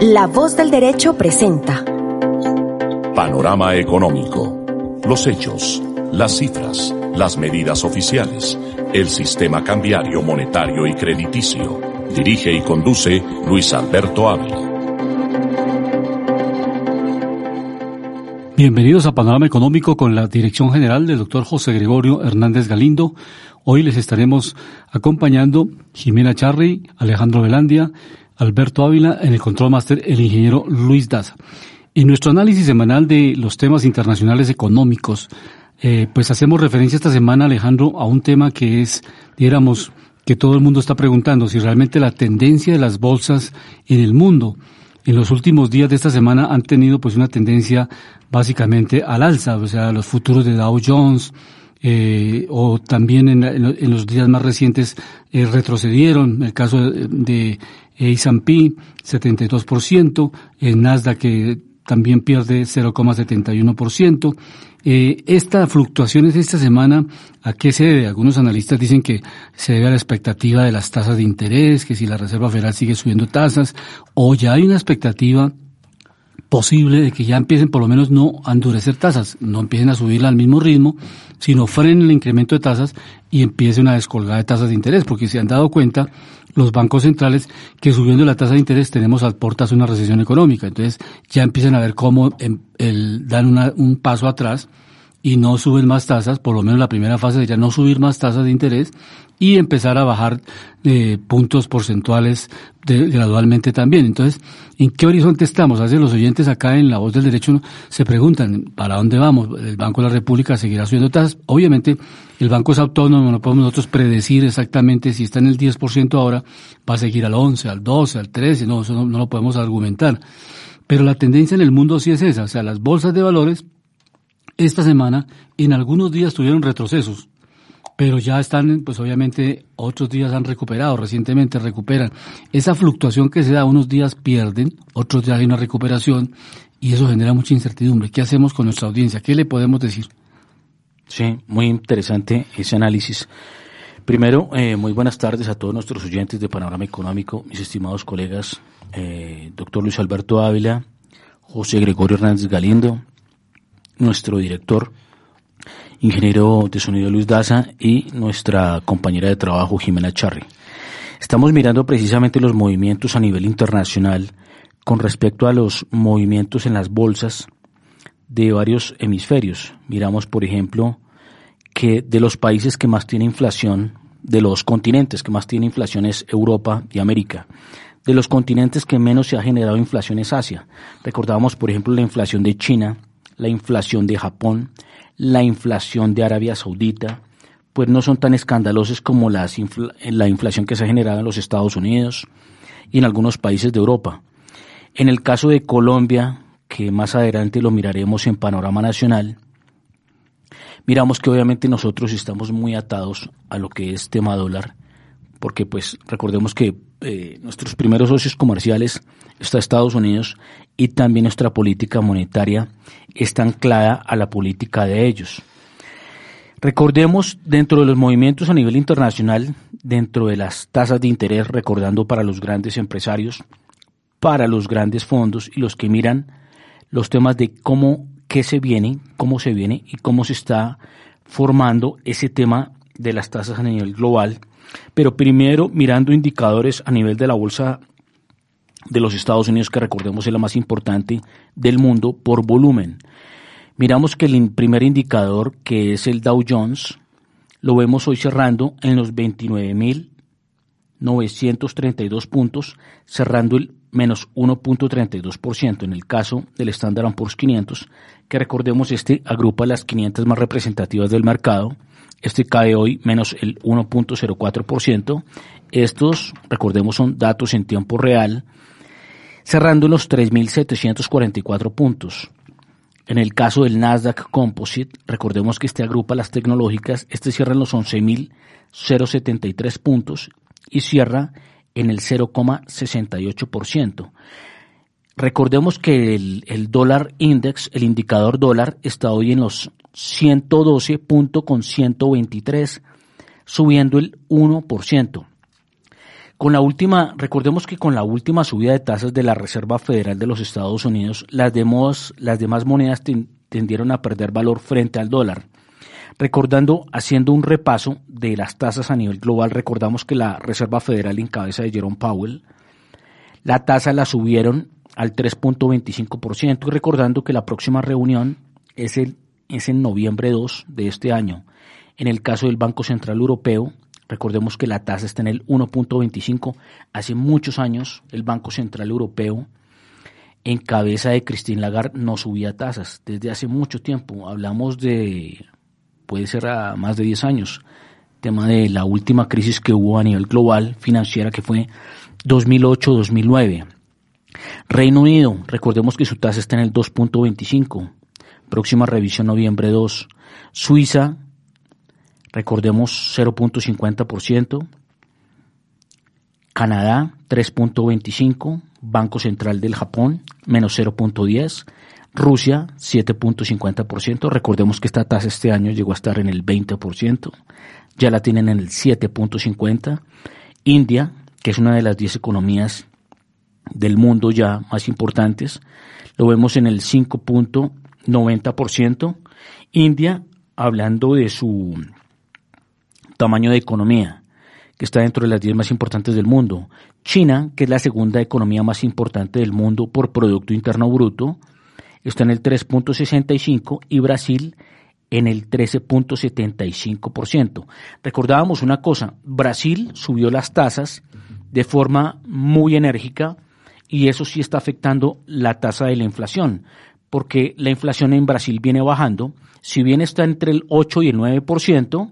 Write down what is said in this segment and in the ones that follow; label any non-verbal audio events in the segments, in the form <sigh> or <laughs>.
La voz del derecho presenta Panorama económico. Los hechos, las cifras, las medidas oficiales, el sistema cambiario, monetario y crediticio. Dirige y conduce Luis Alberto Ávila. Bienvenidos a Panorama Económico con la dirección general del doctor José Gregorio Hernández Galindo. Hoy les estaremos acompañando Jimena Charri, Alejandro Velandia, Alberto Ávila, en el control máster el ingeniero Luis Daza. En nuestro análisis semanal de los temas internacionales económicos, eh, pues hacemos referencia esta semana, Alejandro, a un tema que es, diéramos, que todo el mundo está preguntando si realmente la tendencia de las bolsas en el mundo en los últimos días de esta semana han tenido pues una tendencia básicamente al alza, o sea, los futuros de Dow Jones, eh, o también en, en, los días más recientes eh, retrocedieron, el caso de S&P 72%, el Nasdaq que también pierde 0,71%. Eh, esta fluctuación de esta semana, ¿a qué se debe? Algunos analistas dicen que se debe a la expectativa de las tasas de interés, que si la Reserva Federal sigue subiendo tasas, o ya hay una expectativa posible de que ya empiecen por lo menos no a endurecer tasas, no empiecen a subirla al mismo ritmo, sino frenen el incremento de tasas y empiece una descolgada de tasas de interés, porque se han dado cuenta los bancos centrales que subiendo la tasa de interés tenemos a portas una recesión económica. Entonces ya empiezan a ver cómo el, dan un paso atrás y no suben más tasas, por lo menos la primera fase sería no subir más tasas de interés y empezar a bajar eh, puntos porcentuales gradualmente también. Entonces, ¿en qué horizonte estamos? A veces los oyentes acá en La Voz del Derecho se preguntan, ¿para dónde vamos? ¿El Banco de la República seguirá subiendo tasas? Obviamente, el banco es autónomo, no podemos nosotros predecir exactamente si está en el 10% ahora, va a seguir al 11, al 12, al 13, no, eso no, no lo podemos argumentar. Pero la tendencia en el mundo sí es esa, o sea, las bolsas de valores esta semana en algunos días tuvieron retrocesos, pero ya están, pues obviamente otros días han recuperado, recientemente recuperan. Esa fluctuación que se da, unos días pierden, otros días hay una recuperación y eso genera mucha incertidumbre. ¿Qué hacemos con nuestra audiencia? ¿Qué le podemos decir? Sí, muy interesante ese análisis. Primero, eh, muy buenas tardes a todos nuestros oyentes de Panorama Económico, mis estimados colegas, eh, doctor Luis Alberto Ávila, José Gregorio Hernández Galindo, nuestro director, ingeniero de sonido Luis Daza y nuestra compañera de trabajo Jimena Charri. Estamos mirando precisamente los movimientos a nivel internacional con respecto a los movimientos en las bolsas de varios hemisferios. Miramos, por ejemplo, que de los países que más tienen inflación, de los continentes que más tienen inflación es Europa y América. De los continentes que menos se ha generado inflación es Asia. Recordábamos, por ejemplo, la inflación de China, la inflación de Japón, la inflación de Arabia Saudita, pues no son tan escandalosas como las la inflación que se ha generado en los Estados Unidos y en algunos países de Europa. En el caso de Colombia, que más adelante lo miraremos en panorama nacional, miramos que obviamente nosotros estamos muy atados a lo que es tema dólar, porque pues recordemos que eh, nuestros primeros socios comerciales está Estados Unidos y también nuestra política monetaria está anclada a la política de ellos. Recordemos dentro de los movimientos a nivel internacional, dentro de las tasas de interés, recordando para los grandes empresarios, para los grandes fondos y los que miran los temas de cómo, qué se viene, cómo se viene y cómo se está formando ese tema de las tasas a nivel global pero primero mirando indicadores a nivel de la bolsa de los Estados Unidos, que recordemos es la más importante del mundo por volumen. Miramos que el primer indicador, que es el Dow Jones, lo vemos hoy cerrando en los 29.932 puntos, cerrando el menos 1.32%. En el caso del Standard Poor's 500, que recordemos este agrupa las 500 más representativas del mercado, este cae hoy menos el 1.04%. Estos, recordemos, son datos en tiempo real, cerrando en los 3.744 puntos. En el caso del Nasdaq Composite, recordemos que este agrupa las tecnológicas, este cierra en los 11.073 puntos y cierra en el 0,68%. Recordemos que el, el, dólar index, el indicador dólar, está hoy en los 112.123, subiendo el 1%. Con la última, recordemos que con la última subida de tasas de la Reserva Federal de los Estados Unidos, las demás, las demás monedas tendieron a perder valor frente al dólar. Recordando, haciendo un repaso de las tasas a nivel global, recordamos que la Reserva Federal en cabeza de Jerome Powell, la tasa la subieron al 3.25% y recordando que la próxima reunión es, el, es en noviembre 2 de este año. En el caso del Banco Central Europeo, recordemos que la tasa está en el 1.25. Hace muchos años el Banco Central Europeo en cabeza de Christine Lagarde no subía tasas. Desde hace mucho tiempo, hablamos de, puede ser a más de 10 años, tema de la última crisis que hubo a nivel global financiera que fue 2008-2009. Reino Unido, recordemos que su tasa está en el 2.25. Próxima revisión noviembre 2. Suiza, recordemos 0.50%. Canadá 3.25. Banco Central del Japón menos 0.10. Rusia 7.50%. Recordemos que esta tasa este año llegó a estar en el 20%. Ya la tienen en el 7.50. India, que es una de las 10 economías del mundo ya más importantes, lo vemos en el 5.90%. India, hablando de su tamaño de economía, que está dentro de las 10 más importantes del mundo. China, que es la segunda economía más importante del mundo por Producto Interno Bruto, está en el 3.65 y Brasil en el 13.75%. Recordábamos una cosa, Brasil subió las tasas de forma muy enérgica y eso sí está afectando la tasa de la inflación, porque la inflación en Brasil viene bajando, si bien está entre el 8 y el 9%,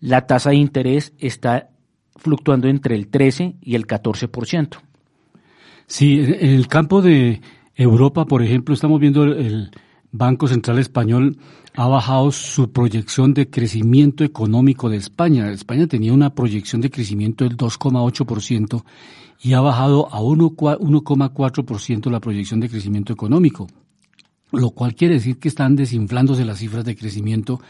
la tasa de interés está fluctuando entre el 13 y el 14%. Sí, en el campo de Europa, por ejemplo, estamos viendo el Banco Central Español ha bajado su proyección de crecimiento económico de España. España tenía una proyección de crecimiento del 2,8% y ha bajado a 1,4% la proyección de crecimiento económico, lo cual quiere decir que están desinflándose las cifras de crecimiento,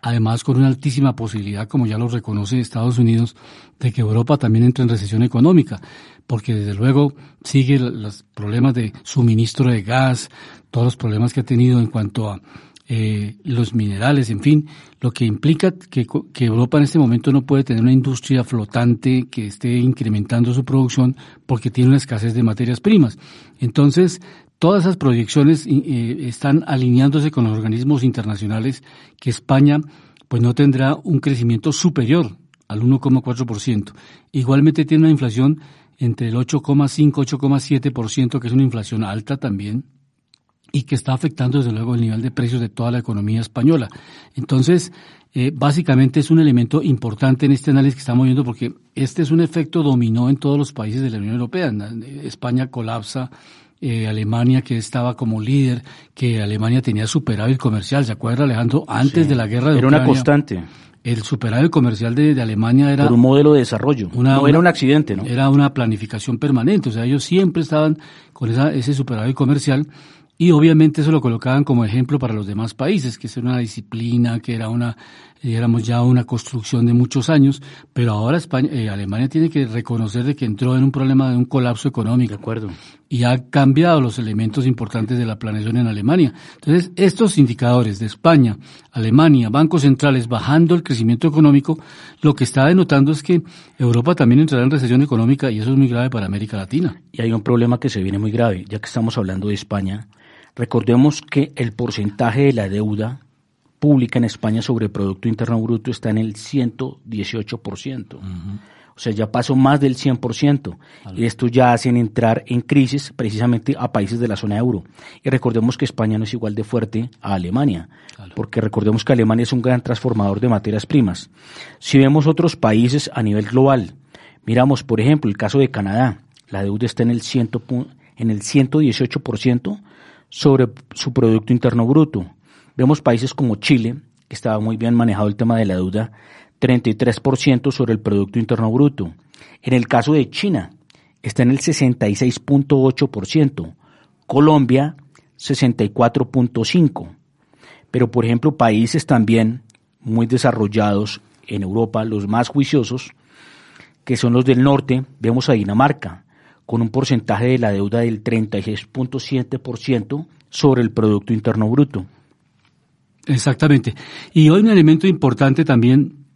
además con una altísima posibilidad, como ya lo reconoce Estados Unidos, de que Europa también entre en recesión económica, porque desde luego sigue los problemas de suministro de gas, todos los problemas que ha tenido en cuanto a eh, los minerales, en fin, lo que implica que, que, Europa en este momento no puede tener una industria flotante que esté incrementando su producción porque tiene una escasez de materias primas. Entonces, todas esas proyecciones eh, están alineándose con los organismos internacionales que España pues no tendrá un crecimiento superior al 1,4%. Igualmente tiene una inflación entre el 8,5 8,7%, que es una inflación alta también, y que está afectando desde luego el nivel de precios de toda la economía española. Entonces, eh, básicamente es un elemento importante en este análisis que estamos viendo porque este es un efecto dominó en todos los países de la Unión Europea. España colapsa, eh, Alemania que estaba como líder, que Alemania tenía superávit comercial, ¿se acuerda Alejandro? Antes de la guerra de Era una constante. El superávit comercial de, Alemania era... Por un modelo de desarrollo, no era un accidente, ¿no? Era una planificación permanente, o sea, ellos siempre estaban con esa, ese superávit comercial y obviamente eso lo colocaban como ejemplo para los demás países, que es una disciplina, que era una, éramos ya una construcción de muchos años, pero ahora España, eh, Alemania tiene que reconocer de que entró en un problema de un colapso económico. De acuerdo. Y ha cambiado los elementos importantes de la planeación en Alemania. Entonces, estos indicadores de España, Alemania, bancos centrales bajando el crecimiento económico, lo que está denotando es que Europa también entrará en recesión económica y eso es muy grave para América Latina. Y hay un problema que se viene muy grave, ya que estamos hablando de España Recordemos que el porcentaje de la deuda pública en España sobre el Producto Interno Bruto está en el 118%. O sea, ya pasó más del 100%. Y esto ya hacen entrar en crisis precisamente a países de la zona euro. Y recordemos que España no es igual de fuerte a Alemania, porque recordemos que Alemania es un gran transformador de materias primas. Si vemos otros países a nivel global, Miramos, por ejemplo, el caso de Canadá. La deuda está en el, ciento, en el 118% sobre su Producto Interno Bruto. Vemos países como Chile, que estaba muy bien manejado el tema de la deuda, 33% sobre el Producto Interno Bruto. En el caso de China, está en el 66.8%. Colombia, 64.5%. Pero, por ejemplo, países también muy desarrollados en Europa, los más juiciosos, que son los del norte, vemos a Dinamarca, con un porcentaje de la deuda del 36.7% sobre el Producto Interno Bruto. Exactamente. Y hoy un elemento importante también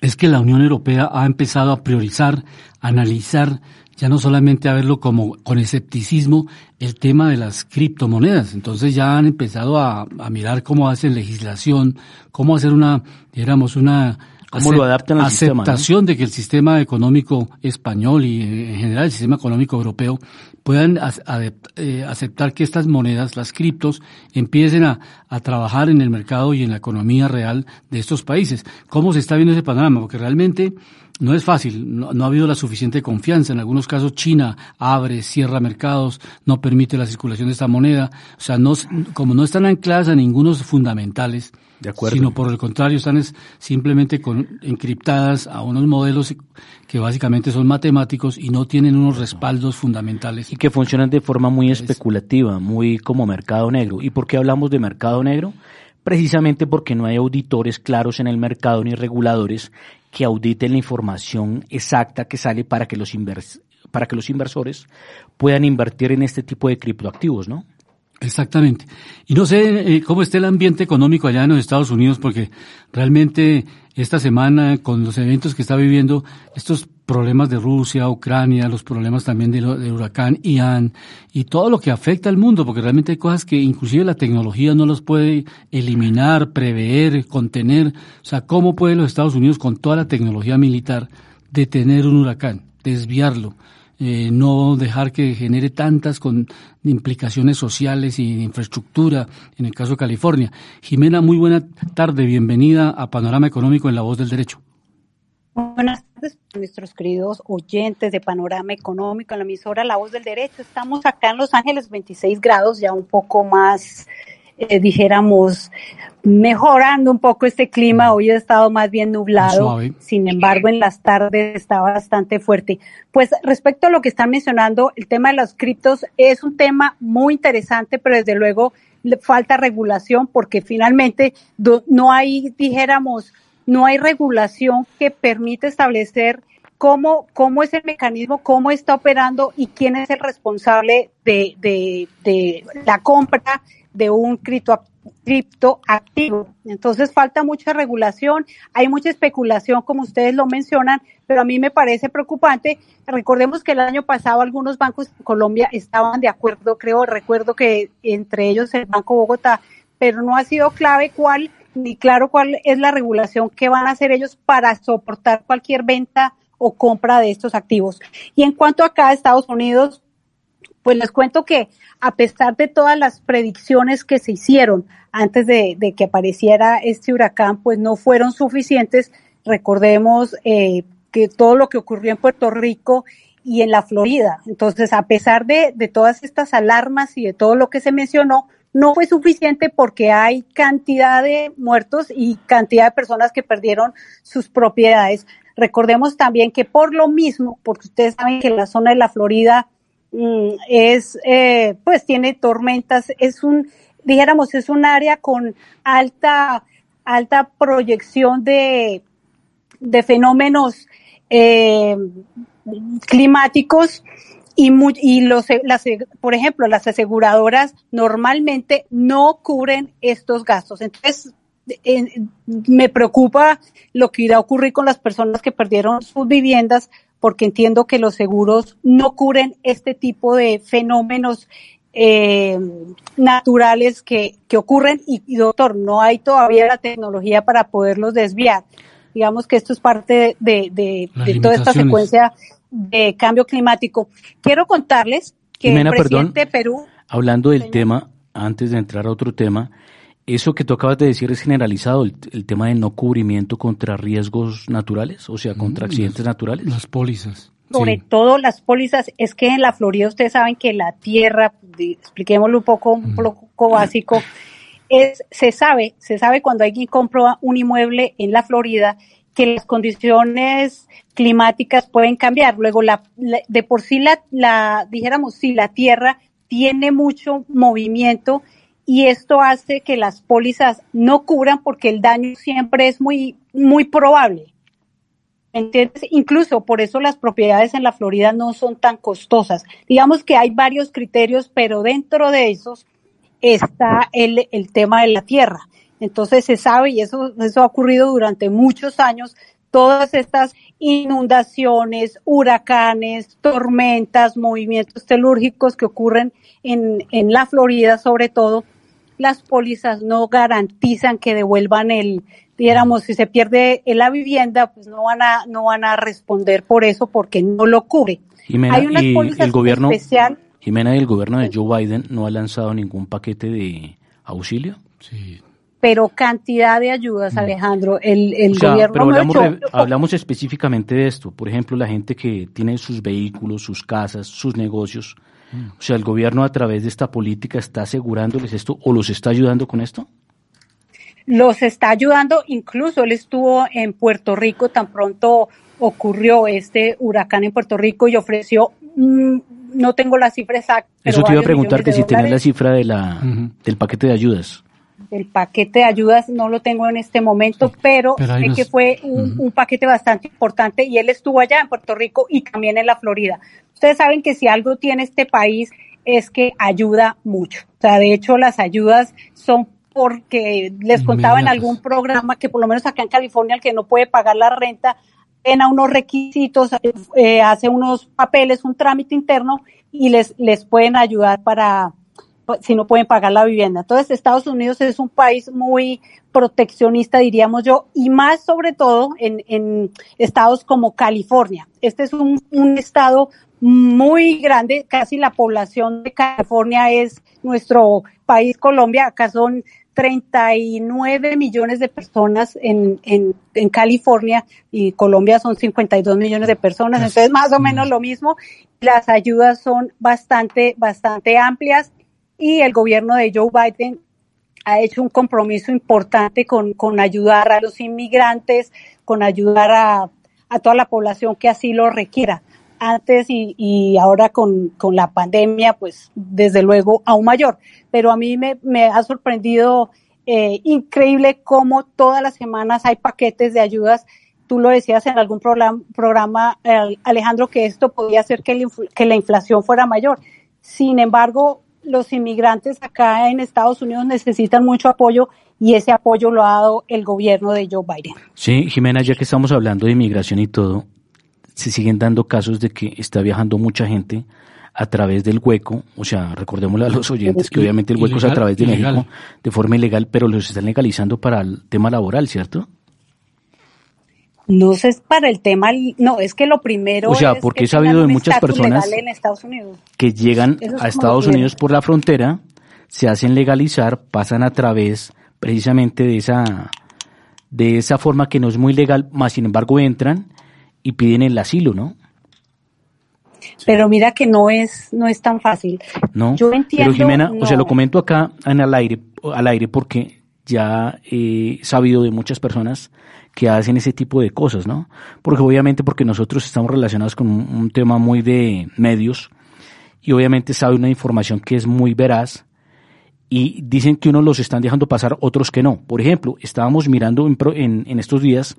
es que la Unión Europea ha empezado a priorizar, analizar, ya no solamente a verlo como con escepticismo, el tema de las criptomonedas. Entonces ya han empezado a, a mirar cómo hacen legislación, cómo hacer una, digamos, una ¿Cómo lo adaptan al aceptación de que el sistema económico español y eh, en general el sistema económico europeo puedan eh, aceptar que estas monedas, las criptos, empiecen a, a, trabajar en el mercado y en la economía real de estos países. ¿Cómo se está viendo ese panorama? Porque realmente no es fácil, no, ha habido la suficiente confianza. En algunos casos China abre, cierra mercados, no permite la circulación de esta moneda. O sea, no, como no están ancladas a ningunos fundamentales, de acuerdo. sino por el contrario están simplemente con, encriptadas a unos modelos que básicamente son matemáticos y no tienen unos respaldos fundamentales. Y que funcionan de forma muy especulativa, muy como mercado negro. ¿Y por qué hablamos de mercado negro? Precisamente porque no hay auditores claros en el mercado ni reguladores que auditen la información exacta que sale para que los, para que los inversores puedan invertir en este tipo de criptoactivos, ¿no? Exactamente. Y no sé eh, cómo está el ambiente económico allá en los Estados Unidos, porque realmente esta semana, con los eventos que está viviendo, estos problemas de Rusia, Ucrania, los problemas también del, huracán Ian y todo lo que afecta al mundo, porque realmente hay cosas que inclusive la tecnología no los puede eliminar, prever, contener. O sea, ¿cómo puede los Estados Unidos con toda la tecnología militar detener un huracán, desviarlo? Eh, no dejar que genere tantas con implicaciones sociales y de infraestructura, en el caso de California. Jimena, muy buena tarde, bienvenida a Panorama Económico en La Voz del Derecho. Buenas tardes, nuestros queridos oyentes de Panorama Económico en la emisora La Voz del Derecho. Estamos acá en Los Ángeles, 26 grados, ya un poco más eh, dijéramos, mejorando un poco este clima. Hoy ha estado más bien nublado, sin embargo en las tardes está bastante fuerte. Pues respecto a lo que están mencionando, el tema de los criptos es un tema muy interesante, pero desde luego falta regulación porque finalmente no hay, dijéramos, no hay regulación que permite establecer cómo, cómo es el mecanismo, cómo está operando y quién es el responsable de, de, de la compra de un cripto, activo. Entonces falta mucha regulación, hay mucha especulación como ustedes lo mencionan, pero a mí me parece preocupante. Recordemos que el año pasado algunos bancos de Colombia estaban de acuerdo, creo, recuerdo que entre ellos el Banco Bogotá, pero no ha sido clave cuál ni claro cuál es la regulación que van a hacer ellos para soportar cualquier venta o compra de estos activos. Y en cuanto acá a Estados Unidos, pues les cuento que a pesar de todas las predicciones que se hicieron antes de, que apareciera este huracán, pues no fueron suficientes. Recordemos eh, que todo lo que ocurrió en Puerto Rico y en la Florida. Entonces, a pesar de, de todas estas alarmas y de todo lo que se mencionó, no fue suficiente porque hay cantidad de muertos y cantidad de personas que perdieron sus propiedades. Recordemos también que por lo mismo, porque ustedes saben que la zona de la Florida Mm, es, eh, pues tiene tormentas, es un, dijéramos, es un área con alta, alta proyección de, de fenómenos eh, climáticos y, y los, las, por ejemplo, las aseguradoras normalmente no cubren estos gastos. Entonces, me preocupa lo que irá a ocurrir con las personas que perdieron sus viviendas porque entiendo que los seguros no cubren este tipo de fenómenos eh, naturales que, que ocurren y, doctor, no hay todavía la tecnología para poderlos desviar. Digamos que esto es parte de, de, toda esta secuencia de cambio climático. Quiero contarles que el presidente de Perú... Hablando del tema, antes de entrar a otro tema, eso que tú acabas de decir es generalizado, el, tema de no cubrimiento contra riesgos naturales, o sea, contra mm, accidentes naturales. Las pólizas. Sobre todo las pólizas, es que en la Florida ustedes saben que la tierra, expliquémoslo un poco, un poco básico, es, se sabe, se sabe cuando alguien compra un inmueble en la Florida que las condiciones climáticas pueden cambiar. Luego, la, de por sí la, la, dijéramos, si la tierra tiene mucho movimiento y esto hace que las pólizas no cubran porque el daño siempre es muy, muy probable. ¿Entiendes? Incluso por eso las propiedades en la Florida no son tan costosas. Digamos que hay varios criterios, pero dentro de esos está el, el tema de la tierra. Entonces se sabe, y eso, eso ha ocurrido durante muchos años, todas estas inundaciones, huracanes, tormentas, movimientos telúrgicos que ocurren en, en la Florida sobre todo, las pólizas no garantizan que devuelvan el, digamos, si se pierde la vivienda, pues no van a, no van a responder por eso porque no lo cubre. Hay unas pólizas el gobierno, especial. Jimena, ¿y el gobierno de Joe Biden no ha lanzado ningún paquete de auxilio? Sí pero cantidad de ayudas, mm. Alejandro. El, el gobierno hablamos, hablamos específicamente de esto. Por ejemplo, la gente que tiene sus vehículos, sus casas, sus negocios. Mm. O sea, el gobierno a través de esta política está asegurándoles esto o los está ayudando con esto. Los está ayudando, incluso él estuvo en Puerto Rico tan pronto ocurrió este huracán en Puerto Rico y ofreció, mm, no tengo la cifra exacta. Eso te iba a preguntar que si tienes la cifra de la, del paquete de ayudas el paquete de ayudas no lo tengo en este momento, pero, sé que fue un, paquete bastante importante y él estuvo allá en Puerto Rico y también en la Florida. Ustedes saben que si algo tiene este país es que ayuda mucho. O sea, de hecho las ayudas son porque les contaba en algún programa que por lo menos acá en California el que no puede pagar la renta a unos requisitos, eh, hace unos papeles, un trámite interno y les, les pueden ayudar para, si no pueden pagar la vivienda. Entonces, Estados Unidos es un país muy proteccionista, diríamos yo, y más sobre todo en, en estados como California. Este es un, un estado muy grande, casi la población de California es nuestro país Colombia, acá son 39 millones de personas en, en, en, California y Colombia son 52 millones de personas, entonces más o menos lo mismo. Las ayudas son bastante, bastante amplias y el gobierno de Joe Biden ha hecho un compromiso importante con, con ayudar a los inmigrantes, con ayudar a, a, toda la población que así lo requiera. Antes y, y ahora con, con, la pandemia, pues desde luego aún mayor. Pero a mí me, me ha sorprendido eh, increíble cómo todas las semanas hay paquetes de ayudas. Tú lo decías en algún programa, programa Alejandro, que esto podía hacer que, que la inflación fuera mayor. Sin embargo, los inmigrantes acá en Estados Unidos necesitan mucho apoyo y ese apoyo lo ha dado el gobierno de Joe Biden. Sí, Jimena, ya que estamos hablando de inmigración y todo, se siguen dando casos de que está viajando mucha gente a través del hueco, o sea, recordémosle a los oyentes que obviamente el hueco es a través de México de forma ilegal, pero los están legalizando para el tema laboral, ¿cierto? No sé, es para el tema, no, es que lo primero. O sea, porque he sabido de muchas personas que llegan a Estados Unidos por la frontera, se hacen legalizar, pasan a través precisamente de esa, de esa forma que no es muy legal, más sin embargo entran y piden el asilo, ¿no? Pero mira que no es, no es tan fácil. No, Yo entiendo, pero Jimena, o sea, lo comento acá en el aire, al aire porque ya he sabido de muchas personas que hacen ese tipo de cosas, ¿no? Porque obviamente porque nosotros estamos relacionados con un, tema muy de medios y obviamente sabe una información que es muy veraz y dicen que unos los están dejando pasar, otros que no. Por ejemplo, estábamos mirando en, en, estos días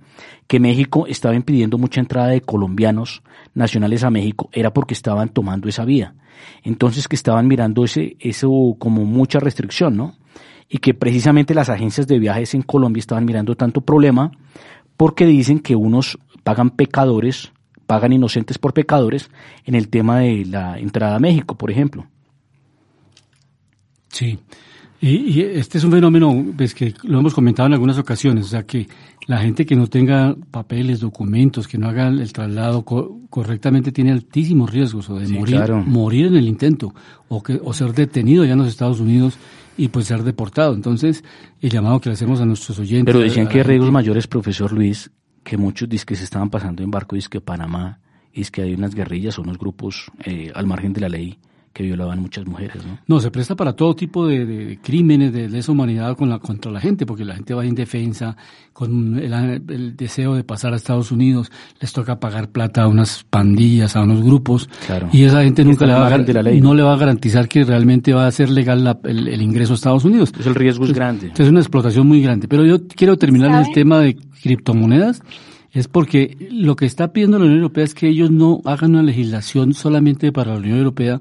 que México estaba impidiendo mucha entrada de colombianos nacionales a México, era porque estaban tomando esa vía. Entonces que estaban mirando ese, eso como mucha restricción, ¿no? Y que precisamente las agencias de viajes en Colombia estaban mirando tanto problema porque dicen que unos pagan pecadores, pagan inocentes por pecadores en el tema de la entrada a México, por ejemplo. Sí, y, este es un fenómeno pues, que lo hemos comentado en algunas ocasiones, o sea que la gente que no tenga papeles, documentos, que no haga el traslado correctamente tiene altísimos riesgos o de morir, morir en el intento o, que, o ser detenido ya en los Estados Unidos y pues ser deportado. Entonces, el llamado que le hacemos a nuestros oyentes. Pero decían que riesgos mayores, profesor Luis, que muchos dicen que se estaban pasando en barco, dice que Panamá, y es que hay unas guerrillas o unos grupos eh, al margen de la ley que violaban muchas mujeres, ¿no? No, se presta para todo tipo de, de crímenes de lesa humanidad con la, contra la gente, porque la gente va indefensa, con el, el deseo de pasar a Estados Unidos, les toca pagar plata a unas pandillas, a unos grupos, Claro. y esa gente nunca le va, a, la ley, no ¿no? le va a garantizar que realmente va a ser legal la- el, el ingreso a Estados Unidos. Entonces el riesgo es grande. Entonces es una explotación muy grande. Pero yo quiero terminar en el ¿Sabe? tema de criptomonedas. Es porque lo que está pidiendo la Unión Europea es que ellos no hagan una legislación solamente para la Unión Europea,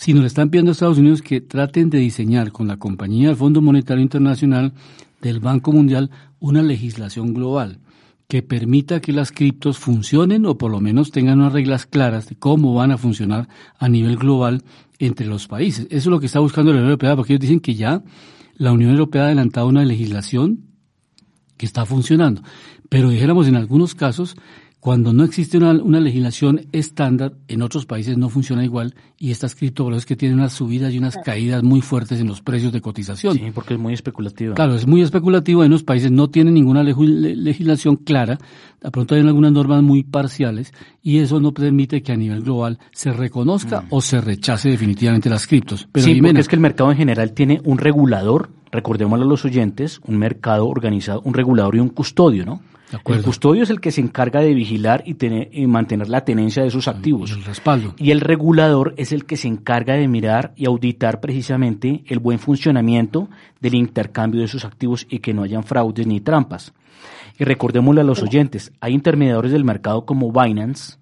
sino le están pidiendo a Estados Unidos que traten de diseñar con la compañía del Fondo Monetario Internacional del Banco Mundial una legislación global que permita que las criptos funcionen o por lo menos tengan unas reglas claras de cómo van a funcionar a nivel global entre los países. Eso es lo que está buscando la Unión Europea, porque ellos dicen que ya la Unión Europea ha adelantado una legislación que está funcionando. Pero dijéramos en algunos casos, cuando no existe una, una legislación estándar, en otros países no funciona igual y estas criptomonedas que tienen unas subidas y unas caídas muy fuertes en los precios de cotización. Sí, porque es muy especulativo. Claro, es muy especulativo. En los países no tienen ninguna le- legislación clara. De pronto hay algunas normas muy parciales y eso no permite que a nivel global se reconozca o se rechace definitivamente las criptos. Pero Mm. sí, Jimena, porque es que el mercado en general tiene un regulador, recordémoslo a los oyentes, un mercado organizado, un regulador y un custodio, ¿no? El custodio es el que se encarga de vigilar y, tener, y mantener la tenencia de sus activos. el respaldo. Y el regulador es el que se encarga de mirar y auditar precisamente el buen funcionamiento del intercambio de sus activos y que no hayan fraudes ni trampas. Y recordémosle a los oyentes, hay intermediadores del mercado como Binance,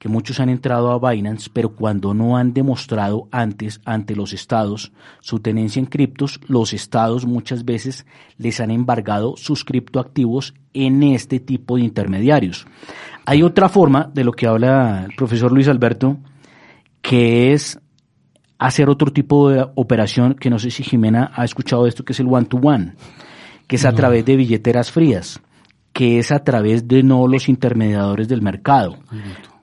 que muchos han entrado a Binance, pero cuando no han demostrado antes ante los estados su tenencia en criptos, los estados muchas veces les han embargado sus criptoactivos en este tipo de intermediarios. Hay otra forma de lo que habla el profesor Luis Alberto, que es hacer otro tipo de operación que no sé si Jimena ha escuchado esto, que es el one-to-one, que es a través de billeteras frías, que es a través de no los intermediadores del mercado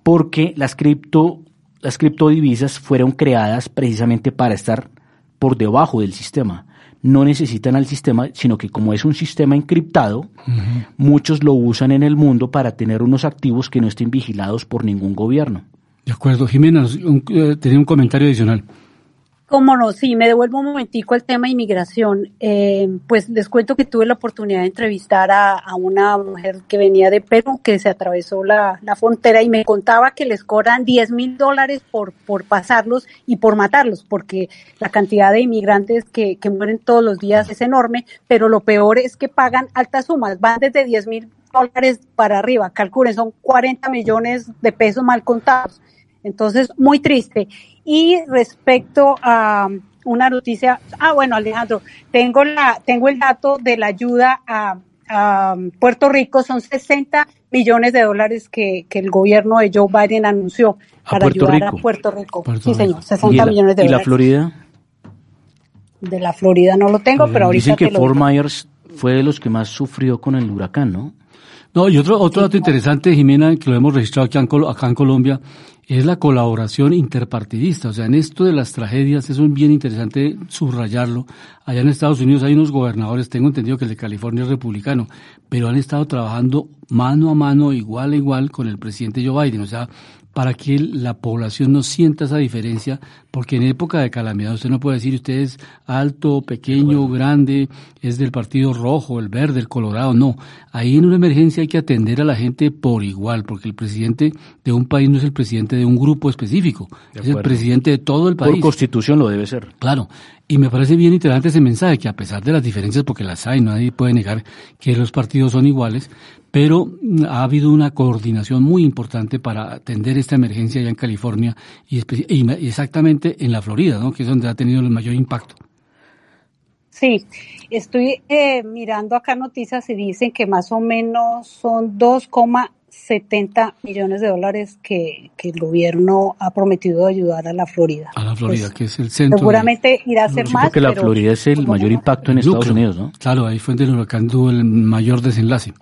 porque las cripto las criptodivisas fueron creadas precisamente para estar por debajo del sistema. No necesitan al sistema, sino que como es un sistema encriptado, muchos lo usan en el mundo para tener unos activos que no estén vigilados por ningún gobierno. De acuerdo. Jimena, un- eh, tenía un comentario adicional. Cómo no, sí, me devuelvo un momentico al tema inmigración. Eh, pues les cuento que tuve la oportunidad de entrevistar a, a una mujer que venía de Perú, que se atravesó la, la frontera y me contaba que les cobran 10 mil dólares por, por pasarlos y por matarlos, porque la cantidad de inmigrantes que, que mueren todos los días es enorme, pero lo peor es que pagan altas sumas, van desde 10 mil dólares para arriba, calculen, son 40 millones de pesos mal contados. Entonces, muy triste. Y respecto a una noticia, ah, bueno, Alejandro, tengo la, tengo el dato de la ayuda a, a Puerto Rico, son 60 millones de dólares que, que el gobierno de Joe Biden anunció ¿A para Puerto ayudar Rico? a Puerto Rico. Puerto sí, Rico. señor, ¿Y 60 la, millones de y la dólares. Florida? De la Florida no lo tengo, pero ahorita Dicen que Fort. Myers fue de los que más sufrió con el huracán, ¿no? No, y otro, otro dato interesante, Jimena, que lo hemos registrado aquí en, Col- acá en Colombia, es la colaboración interpartidista. O sea, en esto de las tragedias, eso es bien interesante subrayarlo. Allá en Estados Unidos hay unos gobernadores, tengo entendido que el de California es republicano, pero han estado trabajando mano a mano, igual a igual, con el presidente Joe Biden. O sea, para que la población no sienta esa diferencia, porque en época de calamidad usted no puede decir usted es alto, pequeño, grande, es del partido rojo, el verde, el colorado, no. Ahí en una emergencia hay que atender a la gente por igual, porque el presidente de un país no es el presidente de un grupo específico, es el presidente de todo el Por país. constitución lo debe ser. Claro, y me parece bien interesante ese mensaje, que a pesar de las diferencias, porque las hay, nadie puede negar que los partidos son iguales, pero mm, ha habido una coordinación muy importante para atender esta emergencia allá en California y, exactamente en la Florida, ¿no? que es donde ha tenido el mayor impacto. Sí, estoy eh, mirando acá noticias y dicen que más o menos son 2,70 millones de dólares que, que el gobierno ha prometido ayudar a la Florida. A la Florida, Pues, que es el centro. de- seguramente irá a ser Sí, más. porque la pero Florida es el lo mayor impacto en el Estados. Unidos, ¿no? Claro, ahí fue donde el huracán tuvo el mayor desenlace.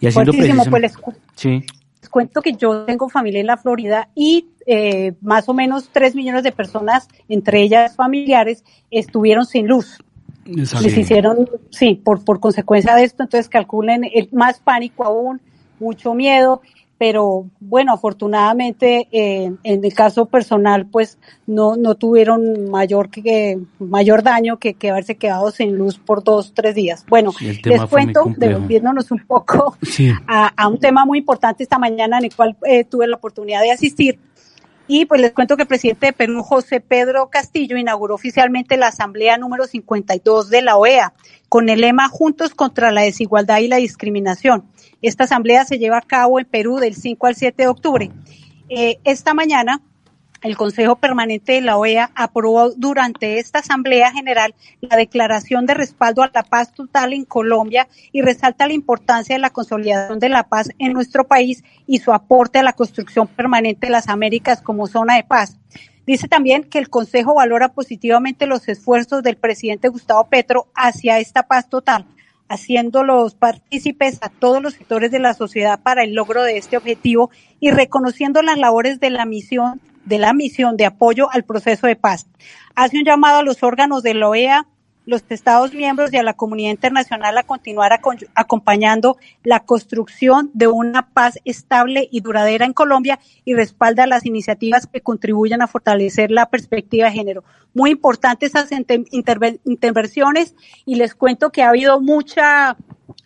Y haciendo pues precisamente- les, cu- Sí, les cuento que yo tengo familia en la Florida y eh, más o menos 3 millones de personas, entre ellas familiares, estuvieron sin luz. les hicieron, sí, por, por consecuencia de esto, entonces calculen el, más pánico aún, mucho miedo, pero bueno, afortunadamente eh, en el caso personal, pues no, no tuvieron mayor que mayor daño que, que haberse quedado sin luz por dos, tres días. Bueno, les cuento, devolviéndonos un poco <laughs> a, a, un tema muy importante esta mañana en el cual eh, tuve la oportunidad de asistir. Y pues les cuento que el presidente de Perú, José Pedro Castillo, inauguró oficialmente la Asamblea número 52 de la OEA con el lema Juntos contra la desigualdad y la discriminación. Esta asamblea se lleva a cabo en Perú del 5 al 7 de octubre. Eh, esta mañana, el Consejo Permanente de la OEA aprobó durante esta Asamblea General la declaración de respaldo a la paz total en Colombia y resalta la importancia de la consolidación de la paz en nuestro país y su aporte a la construcción permanente de las Américas como zona de paz. Dice también que el Consejo valora positivamente los esfuerzos del presidente Gustavo Petro hacia esta paz total, haciéndolos partícipes a todos los sectores de la sociedad para el logro de este objetivo y reconociendo las labores de la misión de la misión de apoyo al proceso de paz. Hace un llamado a los órganos de la OEA, los Estados miembros y a la comunidad internacional a continuar acompañando la construcción de una paz estable y duradera en Colombia y respalda las iniciativas que contribuyan a fortalecer la perspectiva de género. Muy importantes esas intervenciones y les cuento que ha habido mucha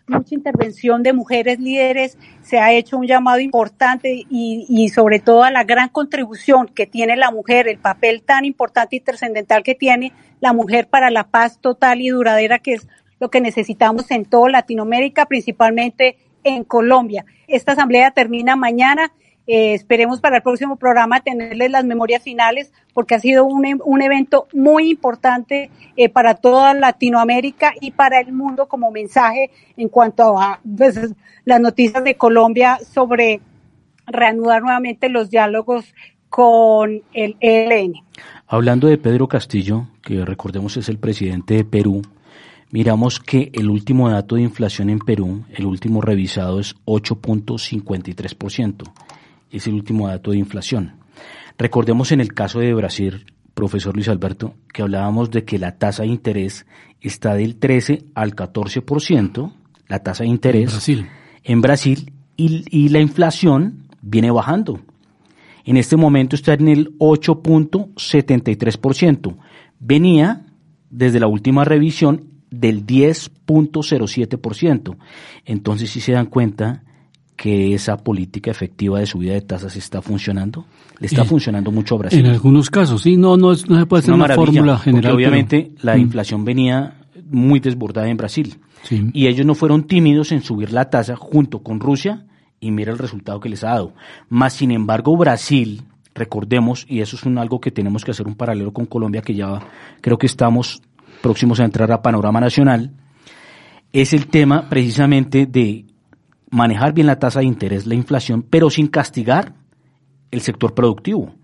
mucha intervención de mujeres líderes, se ha hecho un llamado importante y, y, sobre todo a la gran contribución que tiene la mujer, el papel tan importante y trascendental que tiene la mujer para la paz total y duradera, que es lo que necesitamos en toda Latinoamérica, principalmente en Colombia. Esta asamblea termina mañana eh, esperemos para el próximo programa tenerles las memorias finales porque ha sido un, un evento muy importante eh, para toda Latinoamérica y para el mundo como mensaje en cuanto a pues, las noticias de Colombia sobre reanudar nuevamente los diálogos con el ELN. Hablando de Pedro Castillo, que recordemos es el presidente de Perú, miramos que el último dato de inflación en Perú, el último revisado es 8.53% es el último dato de inflación. Recordemos en el caso de Brasil, profesor Luis Alberto, que hablábamos de que la tasa de interés está del 13 al 14%, la tasa de interés en Brasil, en Brasil y, y la inflación viene bajando. En este momento está en el 8.73%. Venía desde la última revisión del 10.07%. Entonces, si se dan cuenta, que esa política efectiva de subida de tasas está funcionando? ¿Le está funcionando mucho a Brasil? En algunos casos, sí, no, no, no se puede hacer una, fórmula general. obviamente la mm. inflación venía muy desbordada en Brasil. Y ellos no fueron tímidos en subir la tasa junto con Rusia y mira el resultado que les ha dado. Más sin embargo, Brasil, recordemos, y eso es un, algo que tenemos que hacer un paralelo con Colombia, que ya creo que estamos próximos a entrar a panorama nacional, es el tema precisamente de manejar bien la tasa de interés, la inflación, pero sin castigar el sector productivo.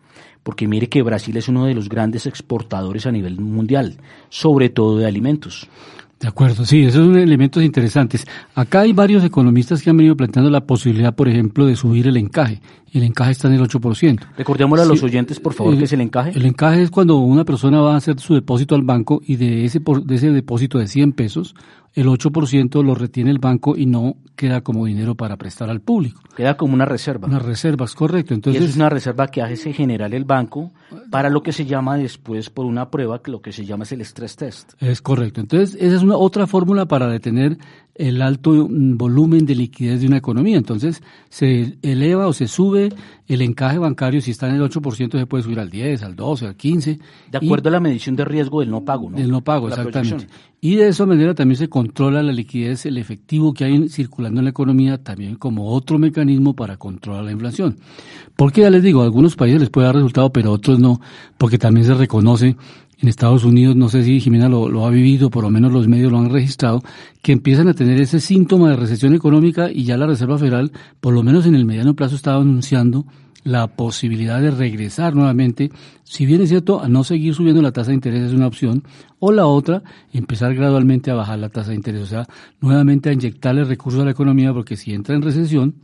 Porque mire que Brasil es uno de los grandes exportadores a nivel mundial, sobre todo de alimentos. De acuerdo, sí, esos son elementos interesantes. Acá hay varios economistas que han venido planteando la posibilidad, por ejemplo, de subir el encaje. El encaje está en el 8%. Recordémosle a los oyentes, por favor, qué es el encaje. El encaje es cuando una persona va a hacer su depósito al banco y de ese, de ese depósito de 100 pesos, el 8% lo retiene el banco y no queda como dinero para prestar al público. Queda como una reserva. Una reserva, es correcto. Entonces, y es una reserva que hace generar el banco para lo que se llama después por una prueba, que lo que se llama es el stress test. Es correcto. Entonces, esa es una otra fórmula para detener el alto mm, volumen de liquidez de una economía. Entonces, se eleva o se sube el encaje bancario, si está en el 8%, se puede subir al 10, al 12, al 15. De acuerdo a la medición de riesgo del no pago, ¿no? Del no pago, exactamente. Y de esa manera también se controla la liquidez, el efectivo que hay circulando en la economía, también como otro mecanismo para controlar la inflación. Porque ya les digo, a algunos países les puede dar resultado, pero a otros no, porque también se reconoce en Estados Unidos, no sé si Jimena lo, ha vivido, por lo menos los medios lo han registrado, que empiezan a tener ese síntoma de recesión económica y ya la Reserva Federal, por lo menos en el mediano plazo, estaba anunciando la posibilidad de regresar nuevamente, si bien es cierto, a no seguir subiendo la tasa de interés es una opción, o la otra, empezar gradualmente a bajar la tasa de interés, o sea, nuevamente a inyectarle recursos a la economía, porque si entra en recesión,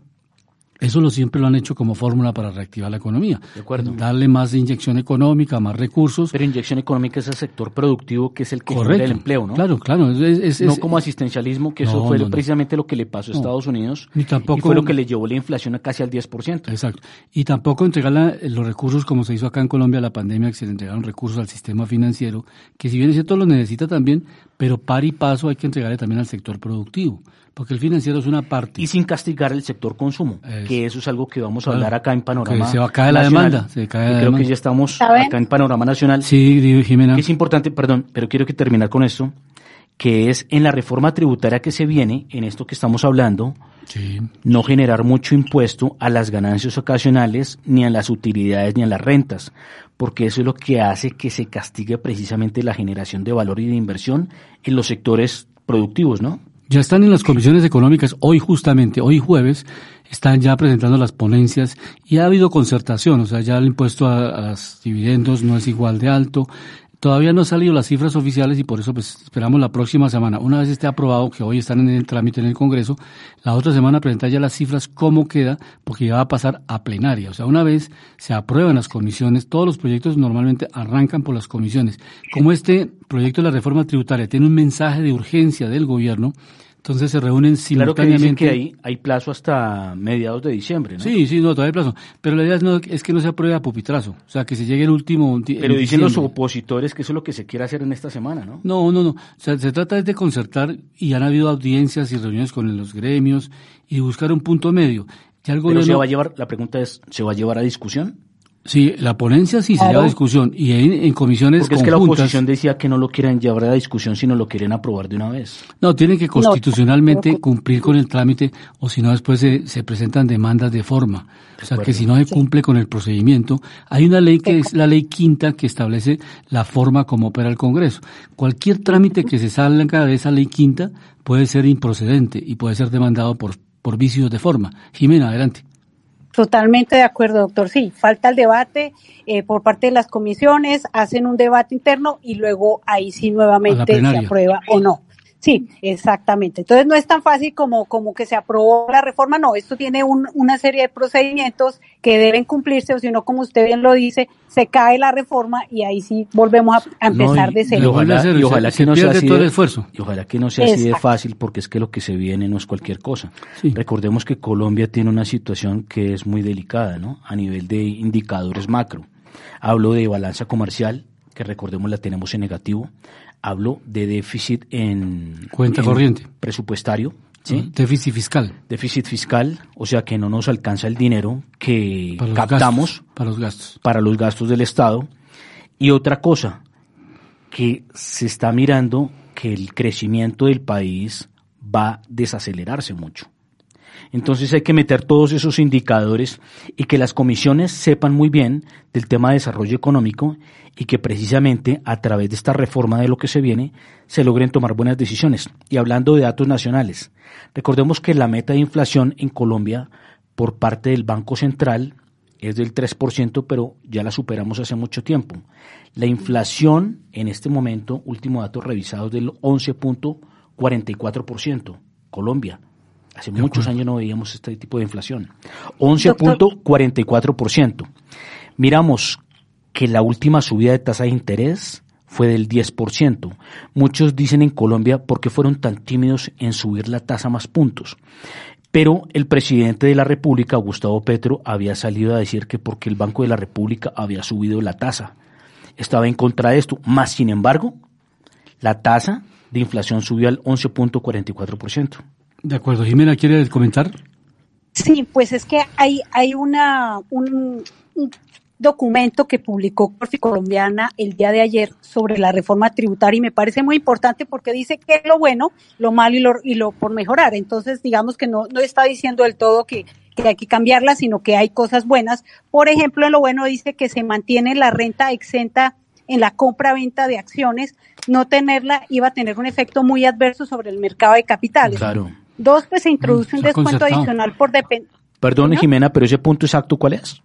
Eso lo siempre lo han hecho como fórmula para reactivar la economía. De acuerdo. Darle más inyección económica, más recursos. Pero inyección económica es el sector productivo que es el que genera el empleo, ¿no? Claro, claro. Es, no como asistencialismo, que eso fue precisamente lo que le pasó a Estados Unidos. Ni tampoco, y fue lo que le llevó la inflación a casi al 10%. Exacto. Y tampoco entregar los recursos como se hizo acá en Colombia, la pandemia, que se le entregaron recursos al sistema financiero, que si bien es cierto lo necesita también, pero par y paso hay que entregarle también al sector productivo porque el financiero es una parte. Y sin castigar el sector consumo, que eso es algo que vamos a hablar acá en Panorama. se va a caer la demanda. Se cae creo que ya estamos acá en Panorama Nacional. Sí, Jimena. es importante, perdón, pero quiero que terminar con esto, que es en la reforma tributaria que se viene, en esto que estamos hablando, no generar mucho impuesto a las ganancias ocasionales, ni a las utilidades, ni a las rentas, porque eso es lo que hace que se castigue precisamente la generación de valor y de inversión en los sectores productivos, ¿no? Ya están en las comisiones económicas, hoy justamente, hoy jueves, están ya presentando las ponencias y ha habido concertación, o sea, ya el impuesto a, los dividendos no es igual de alto, Todavía no han salido las cifras oficiales y por eso pues, esperamos la próxima semana. Una vez esté aprobado, que hoy están en el trámite en el Congreso, la otra semana presentar ya las cifras, cómo queda, porque ya va a pasar a plenaria. O sea, una vez se aprueban las comisiones, todos los proyectos normalmente arrancan por las comisiones. Como este proyecto de la reforma tributaria tiene un mensaje de urgencia del gobierno, entonces se reúnen simultáneamente. Claro que dicen que hay, hay plazo hasta mediados de diciembre, ¿no? Sí, sí, no, todavía hay plazo. Pero la idea es, que no se apruebe a pupitrazo. O sea, que se llegue el último. Pero dicen los opositores que eso es lo que se quiere hacer en esta semana, ¿no? No, no, no. O sea, se trata de concertar y han habido audiencias y reuniones con los gremios y buscar un punto medio. Ya el Pero se va a llevar, la pregunta es, ¿se va a llevar a discusión? Sí, la ponencia sí se lleva a discusión y en, en comisiones Porque es que la oposición decía que no lo quieren llevar a discusión, sino lo quieren aprobar de una vez. No, tienen que constitucionalmente cumplir con el trámite o si no después se, se presentan demandas de forma. o sea, que si no se cumple con el procedimiento, hay una ley que es la ley quinta que establece la forma como opera el Congreso. Cualquier trámite que se salga de esa ley quinta puede ser improcedente y puede ser demandado por, por vicios de forma. Jimena, adelante. Totalmente de acuerdo, doctor. Sí, falta el debate eh, por parte de las comisiones, hacen un debate interno y luego ahí sí nuevamente se aprueba o no. Sí, exactamente. Entonces no es tan fácil como, como que se aprobó la reforma, no, esto tiene un, una serie de procedimientos que deben cumplirse, o si no, como usted bien lo dice, se cae la reforma y ahí sí volvemos a, empezar de cero. Y ojalá, que no sea así de, esfuerzo. Y ojalá que no sea así de fácil, porque es que lo que se viene no es cualquier cosa. Recordemos que Colombia tiene una situación que es muy delicada, ¿no? A nivel de indicadores macro. Hablo de balanza comercial, que recordemos la tenemos en negativo hablo de déficit en cuenta corriente. presupuestario ¿sí? déficit fiscal. Déficit fiscal o sea que no nos alcanza el dinero que captamos para los gastos. para los gastos del estado. Y otra cosa que se está mirando que el crecimiento del país va a desacelerarse mucho entonces hay que meter todos esos indicadores y que las comisiones sepan muy bien del tema de desarrollo económico y que precisamente a través de esta reforma de lo que se viene se logren tomar buenas decisiones. Y hablando de datos nacionales, recordemos que la meta de inflación en Colombia por parte del Banco Central es del 3%, pero ya la superamos hace mucho tiempo. La inflación en este momento, último dato revisado, es del 11.44%. Colombia, Hace muchos años no veíamos este tipo de inflación. 11.44%. Miramos que la última subida de tasa de interés fue del 10%. Muchos dicen en Colombia por qué fueron tan tímidos en subir la tasa más puntos. Pero el presidente de la República, Gustavo Petro, había salido a decir que porque el Banco de la República había subido la tasa. Estaba en contra de esto. Más sin embargo, la tasa de inflación subió al 11.44%. De acuerdo. Jimena, ¿quiere comentar? Sí, pues es que hay, hay una, un, documento que publicó Corfi Colombiana el día de ayer sobre la reforma tributaria y me parece muy importante porque dice que lo bueno, lo malo y lo, y lo por mejorar. Entonces, digamos que no, no está diciendo del todo que, que hay que cambiarla, sino que hay cosas buenas. Por ejemplo, en lo bueno dice que se mantiene la renta exenta en la compra-venta de acciones. No tenerla iba a tener un efecto muy adverso sobre el mercado de capitales. Claro. Dos, pues se introduce un descuento adicional por depend... Perdón, Jimena, pero ese punto exacto, ¿cuál es?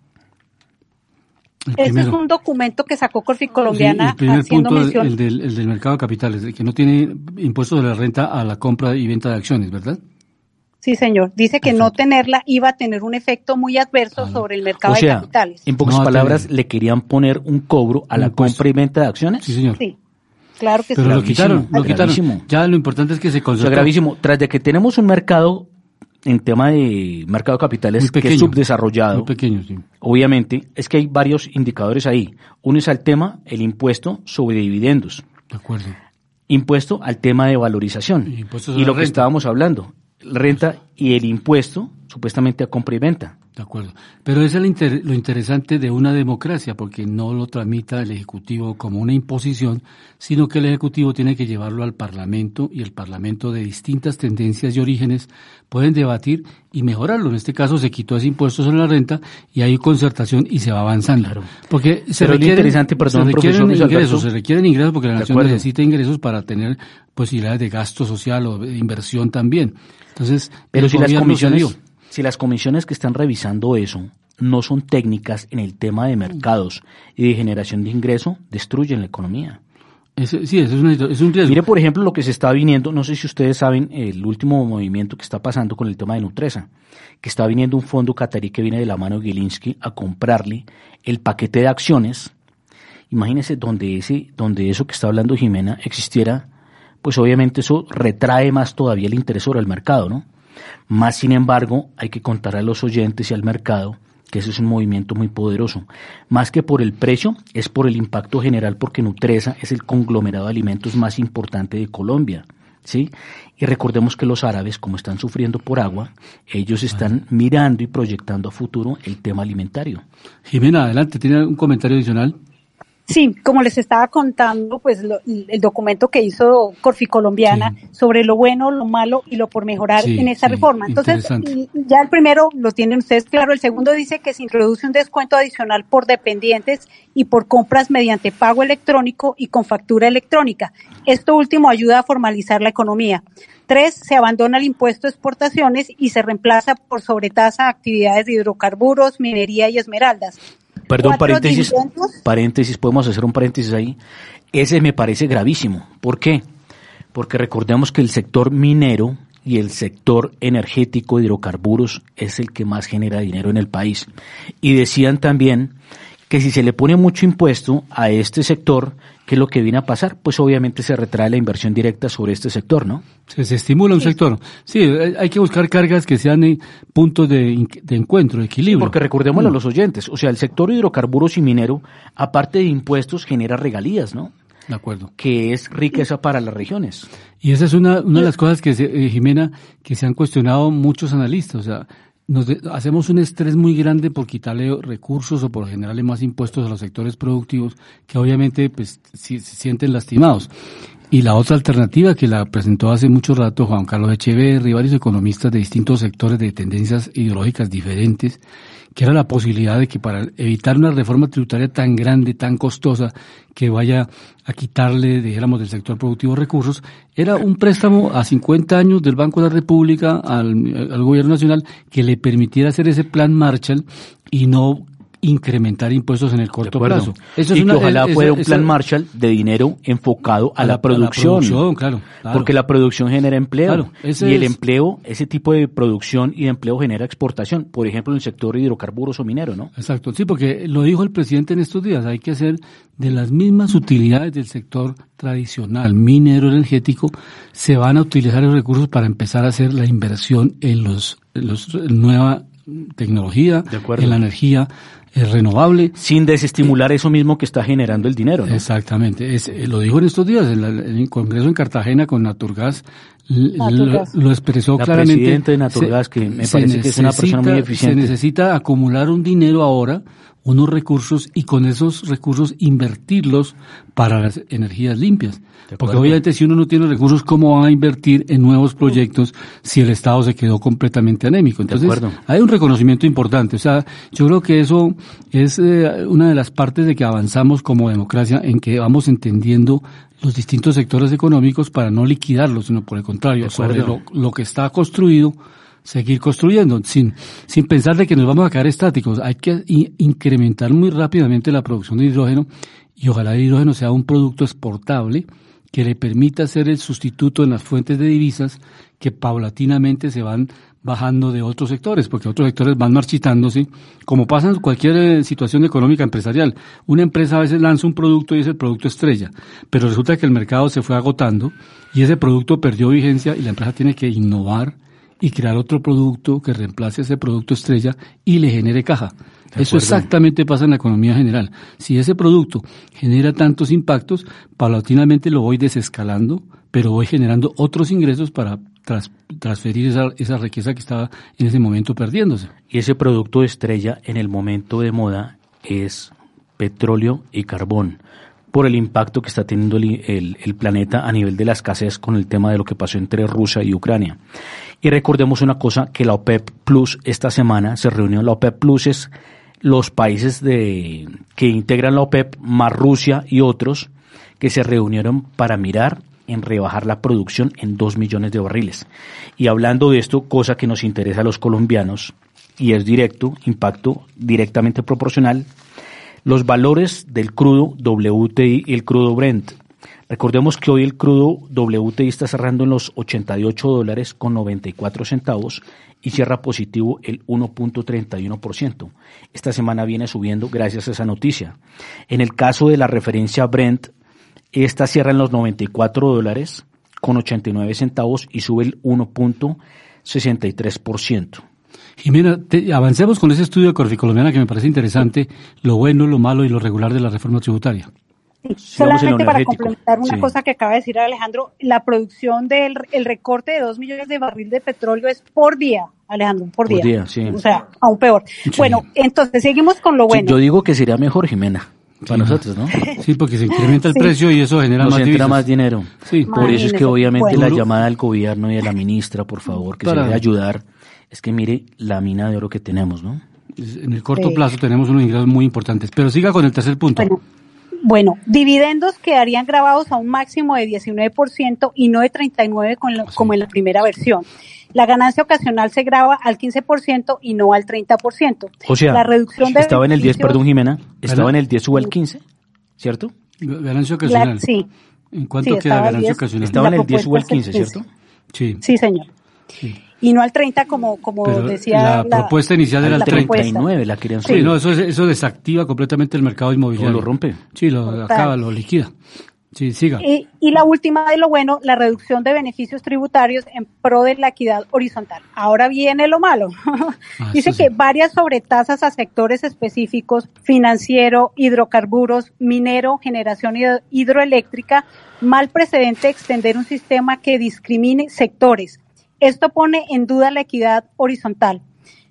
Ese es un documento que sacó Corfi Colombiana sí, el haciendo punto, mención. El del, el del mercado de capitales, que no tiene impuestos de la renta a la compra y venta de acciones, ¿verdad? Sí, señor. Dice que no tenerla iba a tener un efecto muy adverso Ah, sobre el mercado O sea, de capitales. en pocas No palabras, tener. le querían poner un cobro a Un la impuesto. compra y venta de acciones. Sí, señor. Sí, claro que Pero sí. lo quitaron, lo quitaron. gravísimo. Ya lo importante es que se O sea, concentró. gravísimo. Tras de que tenemos un mercado en tema de mercado de capitales Muy que pequeño. es subdesarrollado, Muy pequeño, sí. obviamente, es que hay varios indicadores ahí. Uno es al tema, el impuesto sobre dividendos. De acuerdo. Impuesto al tema de valorización. Y Y lo que estábamos hablando, renta y el impuesto supuestamente a compra y venta. De acuerdo. Pero eso es lo, inter- lo interesante de una democracia, porque no lo tramita el Ejecutivo como una imposición, sino que el Ejecutivo tiene que llevarlo al Parlamento y el Parlamento de distintas tendencias y orígenes pueden debatir y mejorarlo. En este caso se quitó ese impuesto sobre la renta y hay concertación y se va avanzando. Claro. Porque se Pero requieren, interesante, perdón, se requieren profesor ingresos, se requieren ingresos porque la nación necesita ingresos para tener posibilidades de gasto social o de inversión también. Entonces, Pero si las comisiones. Si las comisiones que están revisando eso no son técnicas en el tema de mercados y de generación de ingreso, destruyen la economía. Sí, eso es, una- es un riesgo. Mire, por ejemplo, lo que se está viniendo, no sé si ustedes saben el último movimiento que está pasando con el tema de Nutresa, que está viniendo un fondo catarí que viene de la mano de Gilinski a comprarle el paquete de acciones. Imagínense donde ese, donde eso que está hablando Jimena existiera, pues obviamente eso retrae más todavía el interés sobre el mercado, ¿no? Más sin embargo, hay que contar a los oyentes y al mercado que ese es un movimiento muy poderoso. Más que por el precio, es por el impacto general, porque Nutresa es el conglomerado de alimentos más importante de Colombia. ¿Sí? Y recordemos que los árabes, como están sufriendo por agua, ellos están mirando y proyectando a futuro el tema alimentario. Jimena, adelante, tiene un comentario adicional. Sí, como les estaba contando, pues lo- el documento que hizo Corfi Colombiana Sí. sobre lo bueno, lo malo y lo por mejorar Sí, en esta sí, reforma. Entonces, ya el primero lo tienen ustedes claro, el segundo dice que se introduce un descuento adicional por dependientes y por compras mediante pago electrónico y con factura electrónica. Esto último ayuda a formalizar la economía. Tres, se abandona el impuesto de exportaciones y se reemplaza por sobretasa a actividades de hidrocarburos, minería y esmeraldas. Perdón, paréntesis, dividendos. paréntesis, podemos hacer un paréntesis ahí. Ese me parece gravísimo. ¿Por qué? Porque recordemos que el sector minero y el sector energético de hidrocarburos es el que más genera dinero en el país. Y decían también que si se le pone mucho impuesto a este sector, ¿qué es lo que viene a pasar? Pues obviamente se retrae la inversión directa sobre este sector, ¿no? Se, se estimula un sector. Sí, hay que buscar cargas que sean puntos de, encuentro, de equilibrio. Porque recordémoslo a los oyentes, o sea, el sector hidrocarburos y minero, aparte de impuestos, genera regalías, ¿no? De acuerdo. que es riqueza para las regiones. Y esa es una, una de las cosas que, se, eh, Jimena, que se han cuestionado muchos analistas. O sea, nos de- hacemos un estrés muy grande por quitarle recursos o por generarle más impuestos a los sectores productivos que obviamente pues sí- se sienten lastimados. Y la otra alternativa que la presentó hace mucho rato Juan Carlos Echeverri y varios economistas de distintos sectores de tendencias ideológicas diferentes, que era la posibilidad de que para evitar una reforma tributaria tan grande, tan costosa, que vaya a quitarle, dijéramos, del sector productivo recursos, era un préstamo a 50 años del Banco de la República al, al gobierno nacional que le permitiera hacer ese plan Marshall y no incrementar impuestos en el corto plazo. Eso y es una- que ojalá esa- fuera un esa- plan Marshall de dinero enfocado a, la, producción. producción, claro, claro. Porque la producción genera empleo. Claro, y el es- empleo, ese tipo de producción y de empleo genera exportación. Por ejemplo, en el sector hidrocarburos o minero, ¿no? Exacto, sí, porque lo dijo el presidente en estos días, hay que hacer de las mismas utilidades del sector tradicional, minero energético, se van a utilizar los recursos para empezar a hacer la inversión en los, en los nueva tecnología, en la energía eh, renovable. Sin desestimular eso mismo que está generando el dinero, ¿no? Exactamente, es, eh, lo dijo en estos días, en, la- en el Congreso en Cartagena con Naturgas. Lo, lo expresó La claramente. presidenta de Naturgas, que me parece que es una persona muy eficiente. Se necesita acumular un dinero ahora, unos recursos, y con esos recursos invertirlos para las energías limpias. Porque obviamente si uno no tiene recursos, ¿cómo va a invertir en nuevos proyectos si el Estado se quedó completamente anémico? Entonces, hay un reconocimiento importante. O sea, yo creo que eso es eh, una de las partes de que avanzamos como democracia, en que vamos entendiendo los distintos sectores económicos para no liquidarlos, sino por el contrario, sobre lo, lo que está construido, seguir construyendo, sin, sin pensar de que nos vamos a quedar estáticos. Hay que incrementar muy rápidamente la producción de hidrógeno y ojalá el hidrógeno sea un producto exportable que le permita ser el sustituto en las fuentes de divisas que paulatinamente se van bajando de otros sectores, porque otros sectores van marchitándose, como pasa en cualquier eh, situación económica empresarial. Una empresa a veces lanza un producto y es el producto estrella, pero resulta que el mercado se fue agotando y ese producto perdió vigencia y la empresa tiene que innovar y crear otro producto que reemplace ese producto estrella y le genere caja. Eso exactamente pasa en la economía general. Si ese producto genera tantos impactos, paulatinamente lo voy desescalando, pero voy generando otros ingresos para transferir esa, esa riqueza que estaba en ese momento perdiéndose. Y ese producto estrella en el momento de moda es petróleo y carbón por el impacto que está teniendo el, el, planeta a nivel de la escasez con el tema de lo que pasó entre Rusia y Ucrania. Y recordemos una cosa, que la OPEP Plus esta semana se reunió, la OPEP Plus es los países de, que integran la OPEP, más Rusia y otros, que se reunieron para mirar en rebajar la producción en 2 millones de barriles. Y hablando de esto, cosa que nos interesa a los colombianos, y es directo, impacto directamente proporcional, los valores del crudo WTI y el crudo Brent. Recordemos que hoy el crudo WTI está cerrando en los 88 dólares con 94 centavos y cierra positivo el 1.31%. Esta semana viene subiendo gracias a esa noticia. En el caso de la referencia Brent, esta cierra en los 94 dólares con 89 centavos y sube el 1.63%. Jimena, avancemos con ese estudio de Corfi Colombiana que me parece interesante, lo bueno, lo malo y lo regular de la reforma tributaria. Solamente para complementar una cosa que acaba de decir Alejandro, la producción del el recorte de 2 millones de barril de petróleo es por día, Alejandro, por, día. O sea, aún peor. Bueno, entonces seguimos con lo bueno. yo digo que sería mejor, Jimena para nosotros, ¿no? <laughs> Sí, porque se incrementa el precio y eso genera más, entra más dinero. Sí, por eso es que obviamente la llamada del gobierno y de la ministra, por favor, que se debe ayudar, es que mire la mina de oro que tenemos, ¿no? En el corto plazo tenemos unos ingresos muy importantes. Pero siga con el tercer punto. Bueno, dividendos quedarían grabados a un máximo de 19% y no de 39% con como en la primera versión. La ganancia ocasional se graba al 15% y no al 30%. O sea, la reducción de estaba en el 10, perdón Jimena, estaba en el 10 o al 15, ¿cierto? Ganancia ocasional. sí. ¿En cuánto queda ganancia ocasional? Estaba en el 10 o al 15, ¿cierto? Sí. Sí, señor. Y no al 30 como, como decía la, propuesta inicial era el 39, la querían subir. Sí, no, eso, eso desactiva completamente el mercado inmobiliario. lo rompe. Sí, lo acaba, lo liquida. Sí, siga. Y, la última de lo bueno, la reducción de beneficios tributarios en pro de la equidad horizontal. Ahora viene lo malo. <laughs> Ah, Dice que varias sobretasas a sectores específicos, financiero, hidrocarburos, minero, generación hidroeléctrica, mal precedente extender un sistema que discrimine sectores. Esto pone en duda la equidad horizontal.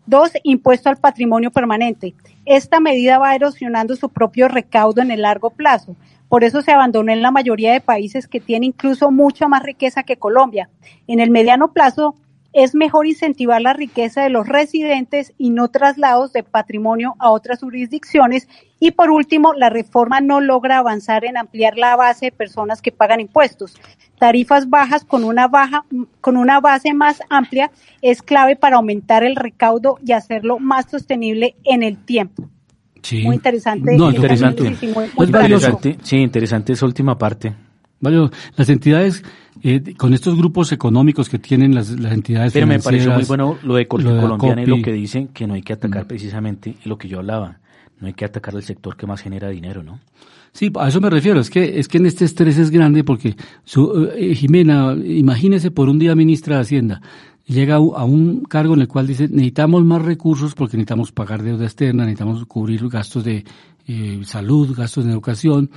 Dos, impuesto al patrimonio permanente. Esta medida va erosionando su propio recaudo en el largo plazo. Por eso se abandonó en la mayoría de países que tienen incluso mucha más riqueza que Colombia. En el mediano plazo es mejor incentivar la riqueza de los residentes y no traslados de patrimonio a otras jurisdicciones. Y por último, la reforma no logra avanzar en ampliar la base de personas que pagan impuestos. Tarifas bajas con una baja, con una base más amplia es clave para aumentar el recaudo y hacerlo más sostenible en el tiempo. Muy interesante. No, interesante. Sí, interesante esa última parte. Las entidades, eh, con estos grupos económicos que tienen las, entidades Pero me pareció muy bueno lo de, Colombiana y lo que dicen que no hay que atacar mm. precisamente lo que yo hablaba. No hay que atacar al sector que más genera dinero, ¿no? Sí, a eso me refiero. Es que, es que en este estrés es grande porque, su, eh, Jimena, imagínese por un día ministra de Hacienda, llega a un cargo en el cual dice necesitamos más recursos porque necesitamos pagar deuda externa, necesitamos cubrir gastos de eh, salud, gastos de educación,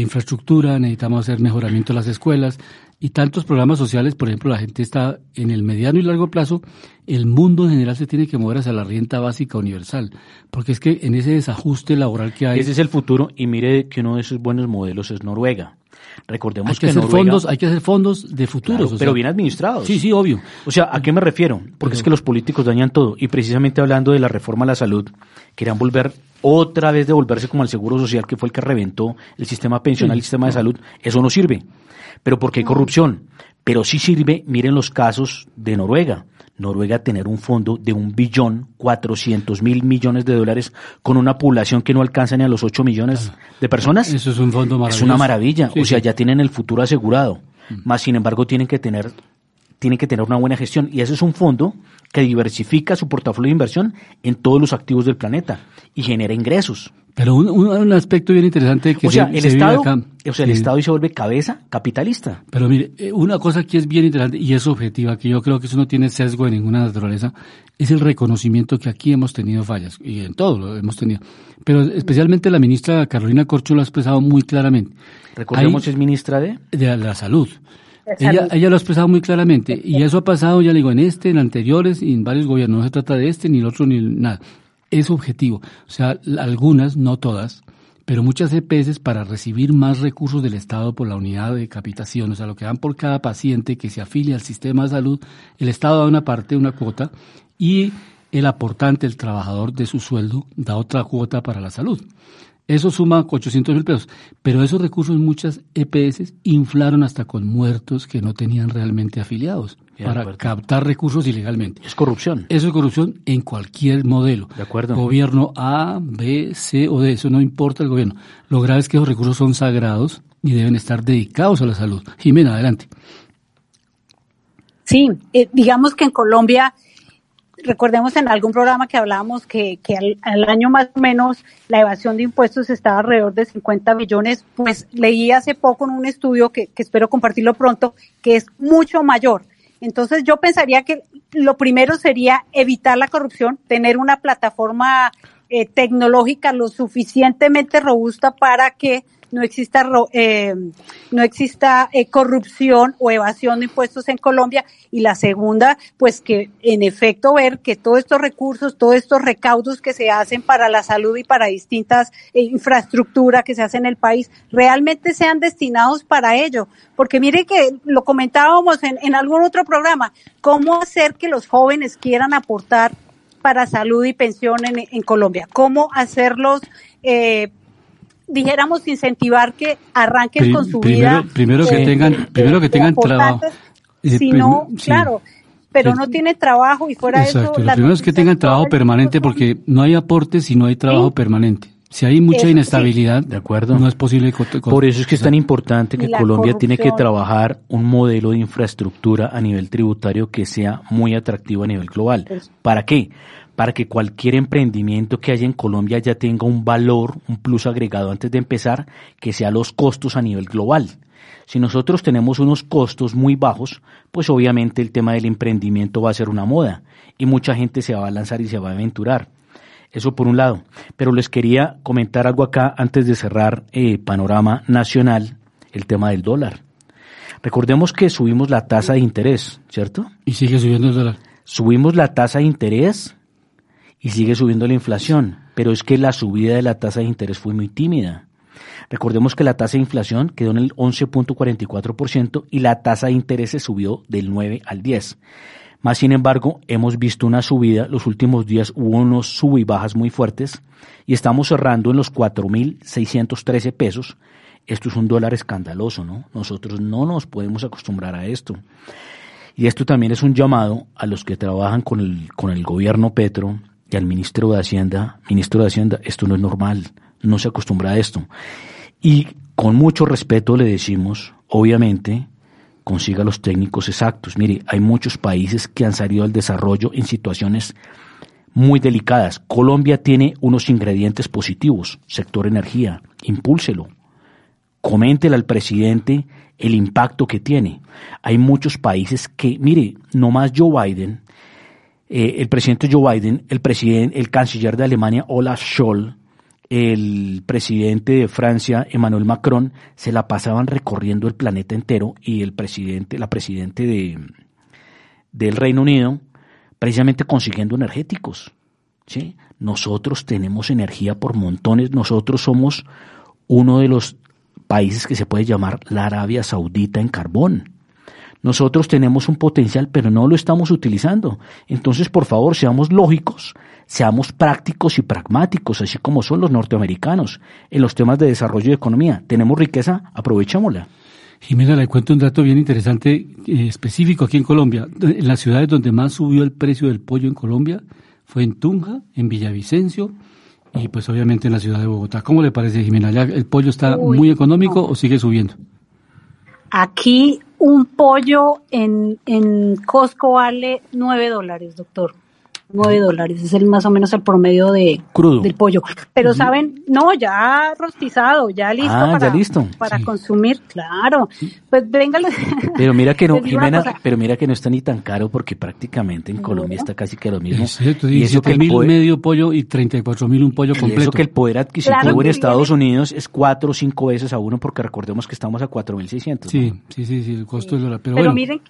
infraestructura, necesitamos hacer mejoramiento de las escuelas y tantos programas sociales, por ejemplo, la gente está en el mediano y largo plazo, el mundo en general se tiene que mover hacia la renta básica universal, porque es que en ese desajuste laboral que hay... Ese es el futuro y mire que uno de esos buenos modelos es Noruega. Recordemos hay que, hacer fondos, hay que hacer fondos de futuros, pero bien administrados. Sí, sí, obvio. O sea, ¿a qué me refiero? Porque es que los políticos dañan todo y precisamente hablando de la reforma a la salud, querían volver otra vez devolverse como al seguro social que fue el que reventó el sistema pensional, el sistema de salud. Eso no sirve. Pero porque hay corrupción. Pero sí sirve, miren los casos de Noruega. Noruega tener un fondo de un billón cuatrocientos mil millones de dólares con una población que no alcanza ni a los ocho millones de personas. Eso es un fondo maravilloso. Es una maravilla. o sea, ya tienen el futuro asegurado. Mm. Más sin embargo tienen que tener tiene que tener una buena gestión y ese es un fondo que diversifica su portafolio de inversión en todos los activos del planeta y genera ingresos. Pero un, un, aspecto bien interesante que o sea, el se Estado, acá. o sea, el Sí. Estado se vuelve cabeza capitalista. Pero mire, eh, una cosa aquí es bien interesante y es objetiva, que yo creo que eso no tiene sesgo de ninguna naturaleza, es el reconocimiento que aquí hemos tenido fallas, y en todo lo hemos tenido. Pero especialmente la ministra Carolina Corcho lo ha expresado muy claramente. Recordemos, Ahí- es ministra de... de la salud. Ella, ella lo ha expresado muy claramente y eso ha pasado, ya le digo, en este, en anteriores y en varios gobiernos. No se trata de este, ni el otro, ni nada. Es objetivo. O sea, algunas, no todas, pero muchas EPS para recibir más recursos del Estado por la unidad de capitación, o sea, lo que dan por cada paciente que se afilia al sistema de salud, el Estado da una parte, una cuota, y el aportante, el trabajador de su sueldo, da otra cuota para la salud. Eso suma 800 mil pesos. Pero esos recursos muchas EPS inflaron hasta con muertos que no tenían realmente afiliados De para acuerdo. captar recursos ilegalmente. Es corrupción. Eso es corrupción en cualquier modelo. De acuerdo. Gobierno A, B, C o D. Eso no importa el gobierno. Lo grave es que esos recursos son sagrados y deben estar dedicados a la salud. Jimena, adelante. Sí, eh, digamos que en Colombia, recordemos en algún programa que hablábamos que, que al, año más o menos la evasión de impuestos estaba alrededor de 50 billones, pues leí hace poco en un estudio que, que espero compartirlo pronto, que es mucho mayor. Entonces yo pensaría que lo primero sería evitar la corrupción, tener una plataforma eh, tecnológica lo suficientemente robusta para que no exista eh, no exista eh, corrupción o evasión de impuestos en Colombia. Y la segunda pues que en efecto ver que todos estos recursos todos estos recaudos que se hacen para la salud y para distintas eh, infraestructuras que se hacen en el país realmente sean destinados para ello. Porque mire que lo comentábamos en, en algún otro programa cómo hacer que los jóvenes quieran aportar para salud y pensión en, en Colombia cómo hacerlos eh, dijéramos incentivar que arranquen Pri- con su primero- vida. primero que eh, tengan- eh, primero que tengan trabajo. Eh, Si no, sí. claro, pero Sí. no tiene trabajo y fuera de eso. Exacto. Lo las primero es que tengan trabajo permanente porque no hay aportes si no hay trabajo Sí. permanente. Si hay mucha Eso sí. inestabilidad, De acuerdo. no es posible. Por eso es que es tan importante que Colombia tiene que corrupción. trabajar un modelo de infraestructura a nivel tributario que sea muy atractivo a nivel global. Pues- ¿Para qué? Para que cualquier emprendimiento que haya en Colombia ya tenga un valor, un plus agregado antes de empezar, que sea los costos a nivel global. Si nosotros tenemos unos costos muy bajos, pues obviamente el tema del emprendimiento va a ser una moda y mucha gente se va a lanzar y se va a aventurar. Eso por un lado. Pero les quería comentar algo acá antes de cerrar eh, panorama nacional, el tema del dólar. Recordemos que subimos la tasa de interés, ¿cierto? Y sigue subiendo el dólar. Subimos la tasa de interés y sigue subiendo la inflación, pero es que la subida de la tasa de interés fue muy tímida. Recordemos que la tasa de inflación quedó en el 11.44% y la tasa de interés se subió del 9 al 10. Más sin embargo, hemos visto una subida, los últimos días hubo unos sub y bajas muy fuertes y estamos cerrando en los 4.613 pesos. Esto es un dólar escandaloso, ¿no? Nosotros no nos podemos acostumbrar a esto. Y esto también es un llamado a los que trabajan con el, con el gobierno Petro y al ministro de Hacienda. Ministro de Hacienda, esto no es normal, no se acostumbra a esto. Y con mucho respeto le decimos, obviamente, consiga los técnicos exactos. Mire, hay muchos países que han salido al desarrollo en situaciones muy delicadas. Colombia tiene unos ingredientes positivos, sector energía, impúlselo. Coméntele al presidente el impacto que tiene. Hay muchos países que, mire, no más Joe Biden, eh, el presidente Joe Biden, el presidente, el canciller de Alemania Olaf Scholz, el presidente de Francia Emmanuel Macron se la pasaban recorriendo el planeta entero y el presidente, la presidente de del Reino Unido, precisamente consiguiendo energéticos. ¿sí? Nosotros tenemos energía por montones, nosotros somos uno de los países que se puede llamar la Arabia Saudita en carbón. Nosotros tenemos un potencial, pero no lo estamos utilizando. Entonces, por favor, seamos lógicos, seamos prácticos y pragmáticos, así como son los norteamericanos en los temas de desarrollo de economía. Tenemos riqueza, aprovechémosla. Jimena, le cuento un dato bien interesante, eh, específico aquí en Colombia. En las ciudades donde más subió el precio del pollo en Colombia fue en Tunja, en Villavicencio y pues obviamente en la ciudad de Bogotá. ¿Cómo le parece, Jimena? ¿Ya el pollo está Uy, muy económico no. o sigue subiendo? Aquí un pollo en, en Costco vale 9 dólares, doctor. 9 dólares, es el más o menos el promedio de del pollo. Pero saben, no, ya rostizado, ya listo ah, para, ya listo. para consumir, claro. Pues venga. <laughs> Pero mira que no, Jimena, pero mira que no está ni tan caro porque prácticamente en Colombia está casi que lo mismo. y eso que mil medio pollo y 34 mil un pollo completo. Y eso que el poder adquisitivo en Estados Unidos es cuatro o cinco veces a uno porque recordemos que estamos a 4.600. Sí, sí, sí, sí, el costo del dólar. Pero, pero bueno. miren,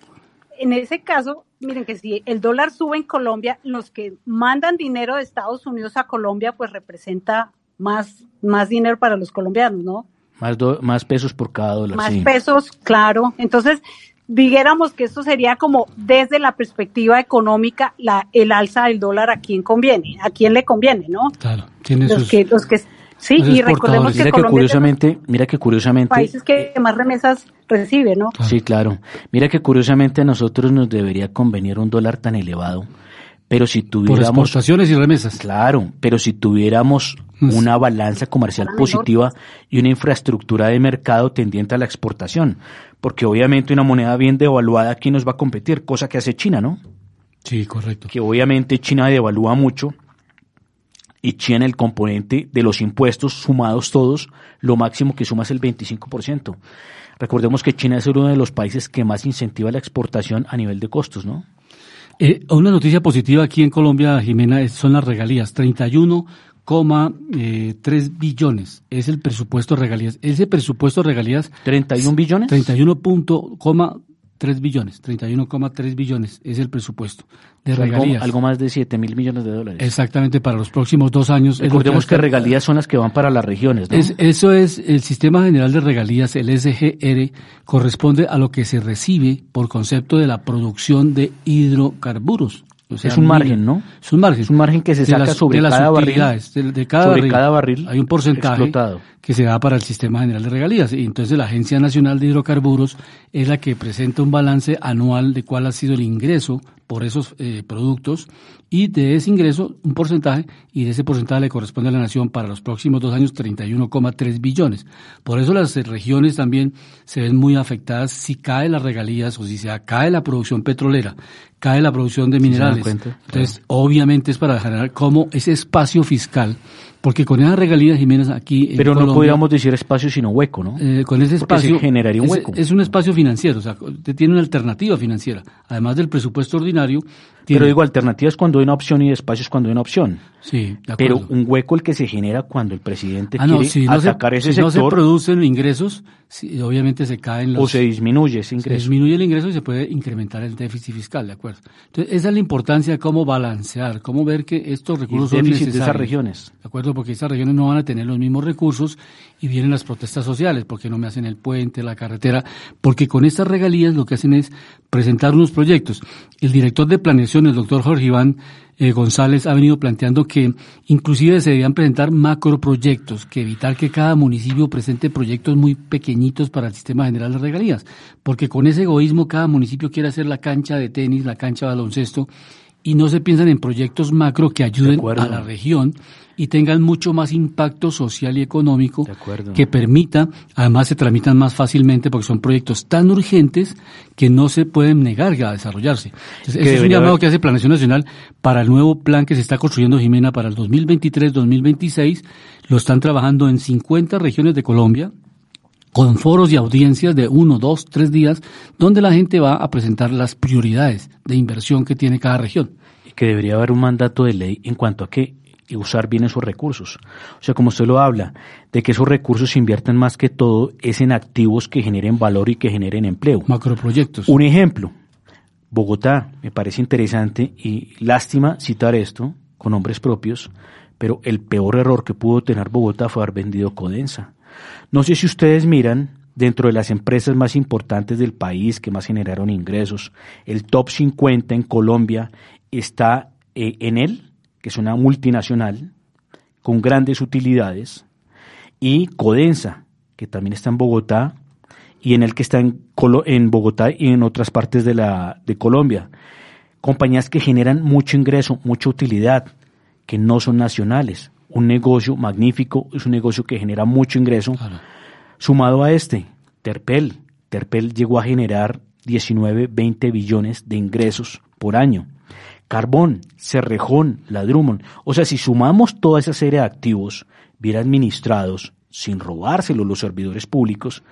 en ese caso, miren que si el dólar sube en Colombia, los que mandan dinero de Estados Unidos a Colombia, pues representa más, más dinero para los colombianos, ¿no? Más, más pesos por cada dólar. Más pesos, claro. Entonces, dijéramos que esto sería como desde la perspectiva económica, la, el alza del dólar a quién conviene, a quién le conviene, ¿no? Claro, tiene los que, los que Sí, y recordemos que, mira que curiosamente, mira que curiosamente países que más remesas recibe, ¿no? Sí, claro. Mira que curiosamente a nosotros nos debería convenir un dólar tan elevado, pero si tuviéramos por exportaciones y remesas. Claro, pero si tuviéramos una balanza comercial positiva y una infraestructura de mercado tendiente a la exportación, porque obviamente una moneda bien devaluada aquí nos va a competir, cosa que hace China, ¿no? Sí, correcto. Que obviamente China devalúa mucho y China el componente de los impuestos sumados todos, lo máximo que suma es el 25%. Recordemos que China es uno de los países que más incentiva la exportación a nivel de costos, ¿no? Eh, una noticia positiva aquí en Colombia, Jimena, son las regalías. 31,3 eh, billones es el presupuesto de regalías. Ese presupuesto de regalías... ¿31 billones? 31 3 billones, 31,3 billones es el presupuesto de regalías. Algo, más de 7 mil millones de dólares. Exactamente, para los próximos dos años. Recordemos que, regalías son las que van para las regiones, ¿no? eso es, el Sistema General de Regalías, el SGR, corresponde a lo que se recibe por concepto de la producción de hidrocarburos es un margen, ¿no? Es un margen. Es un margen que se saca sobre, cada barril, de, cada cada barril. Hay un porcentaje que se da para el Sistema General de Regalías. Y entonces la Agencia Nacional de Hidrocarburos es la que presenta un balance anual de cuál ha sido el ingreso por esos eh, productos y de ese ingreso un porcentaje y de ese porcentaje le corresponde a la nación para los próximos dos años 31,3 billones. Por eso las regiones también se ven muy afectadas si cae las regalías o si se cae la producción petrolera, cae la producción de minerales. Entonces, obviamente es para generar como ese espacio fiscal porque con esas regalías, Jiménez, aquí. Pero no podríamos decir espacio, sino hueco, ¿no? Eh, con ese espacio. generaría un hueco. Es, un espacio financiero, o sea, tiene una alternativa financiera. Además del presupuesto ordinario. Pero digo, alternativas cuando hay una opción y espacios cuando hay una opción. Sí, de Pero un hueco el que se genera cuando el presidente ah, quiere no, atacar ese si sector. no se producen ingresos, obviamente se caen los. O se disminuye ese ingreso. Se disminuye el ingreso y se puede incrementar el déficit fiscal, ¿de acuerdo? Entonces, esa es la importancia de cómo balancear, cómo ver que estos recursos son necesarios. de esas regiones. ¿De acuerdo? Porque esas regiones no van a tener los mismos recursos y vienen las protestas sociales, porque no me hacen el puente, la carretera, porque con estas regalías lo que hacen es presentar unos proyectos. El director de planeación, el doctor Jorge Iván eh, González, ha venido planteando que inclusive se debían presentar macroproyectos, que evitar que cada municipio presente proyectos muy pequeñitos para el sistema general de regalías, porque con ese egoísmo cada municipio quiere hacer la cancha de tenis, la cancha de baloncesto, y no se piensan en proyectos macro que ayuden a la región y tengan mucho más impacto social y económico que permita, además se tramitan más fácilmente porque son proyectos tan urgentes que no se pueden negar a desarrollarse. Entonces, es un llamado que hace Planeación Nacional para el nuevo plan que se está construyendo Jimena para el 2023-2026. Lo están trabajando en 50 regiones de Colombia, con foros y audiencias de uno, dos, tres días, donde la gente va a presentar las prioridades de inversión que tiene cada región. Y que debería haber un mandato de ley en cuanto a que usar bien esos recursos. O sea, como usted lo habla, de que esos recursos se inviertan más que todo es en activos que generen valor y que generen empleo. Macroproyectos. Un ejemplo, Bogotá, me parece interesante y lástima citar esto con nombres propios, pero el peor error que pudo tener Bogotá fue haber vendido Codensa. No sé si ustedes miran dentro de las empresas más importantes del país que más generaron ingresos, el top 50 en Colombia está eh, en él, que es una multinacional con grandes utilidades, y Codensa, que también está en Bogotá, y en el que está en, en Bogotá y en otras partes de, la, de Colombia. Compañías que generan mucho ingreso, mucha utilidad, que no son nacionales un negocio magnífico, es un negocio que genera mucho ingreso. Sumado a este, Terpel, Terpel llegó a generar 19, 20 billones de ingresos por año. Carbón, Cerrejón, Ladrumon. O sea, si sumamos toda esa serie de activos bien administrados, sin robárselos los servidores públicos,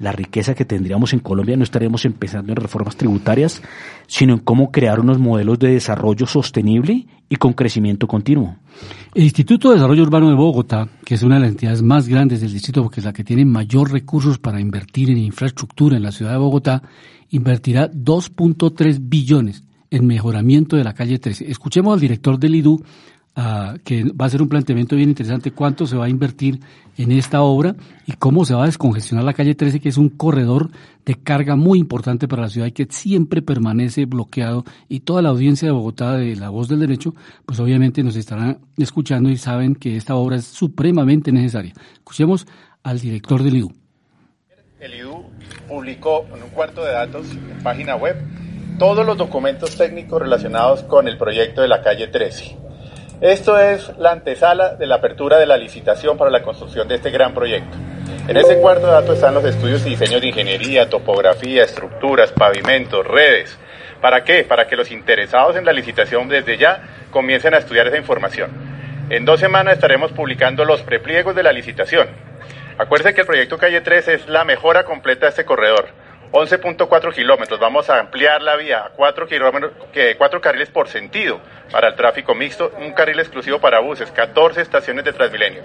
la riqueza que tendríamos en Colombia no estaríamos empezando en reformas tributarias, sino en cómo crear unos modelos de desarrollo sostenible y con crecimiento continuo. El Instituto de Desarrollo Urbano de Bogotá, que es una de las entidades más grandes del distrito porque es la que tiene mayor recursos para invertir en infraestructura en la ciudad de Bogotá, invertirá 2.3 billones en mejoramiento de la calle 13. Escuchemos al director del IDU, uh, que va a ser un planteamiento bien interesante, cuánto se va a invertir en esta obra y cómo se va a descongestionar la calle 13, que es un corredor de carga muy importante para la ciudad y que siempre permanece bloqueado. Y toda la audiencia de Bogotá de La Voz del Derecho, pues obviamente nos estarán escuchando y saben que esta obra es supremamente necesaria. Escuchemos al director del IDU. El IDU publicó en un cuarto de datos en página web todos los documentos técnicos relacionados con el proyecto de la calle 13. Esto es la antesala de la apertura de la licitación para la construcción de este gran proyecto. En ese cuarto de datos están los estudios y diseños de ingeniería, topografía, estructuras, pavimentos, redes. ¿Para qué? Para que los interesados en la licitación desde ya comiencen a estudiar esa información. En dos semanas estaremos publicando los prepliegos de la licitación. Acuérdense que el proyecto Calle 3 es la mejora completa de este corredor 11.4 kilómetros. Vamos a ampliar la vía a 4, kilómetros, que 4 carriles por sentido para el tráfico mixto, un carril exclusivo para buses, 14 estaciones de Transmilenio.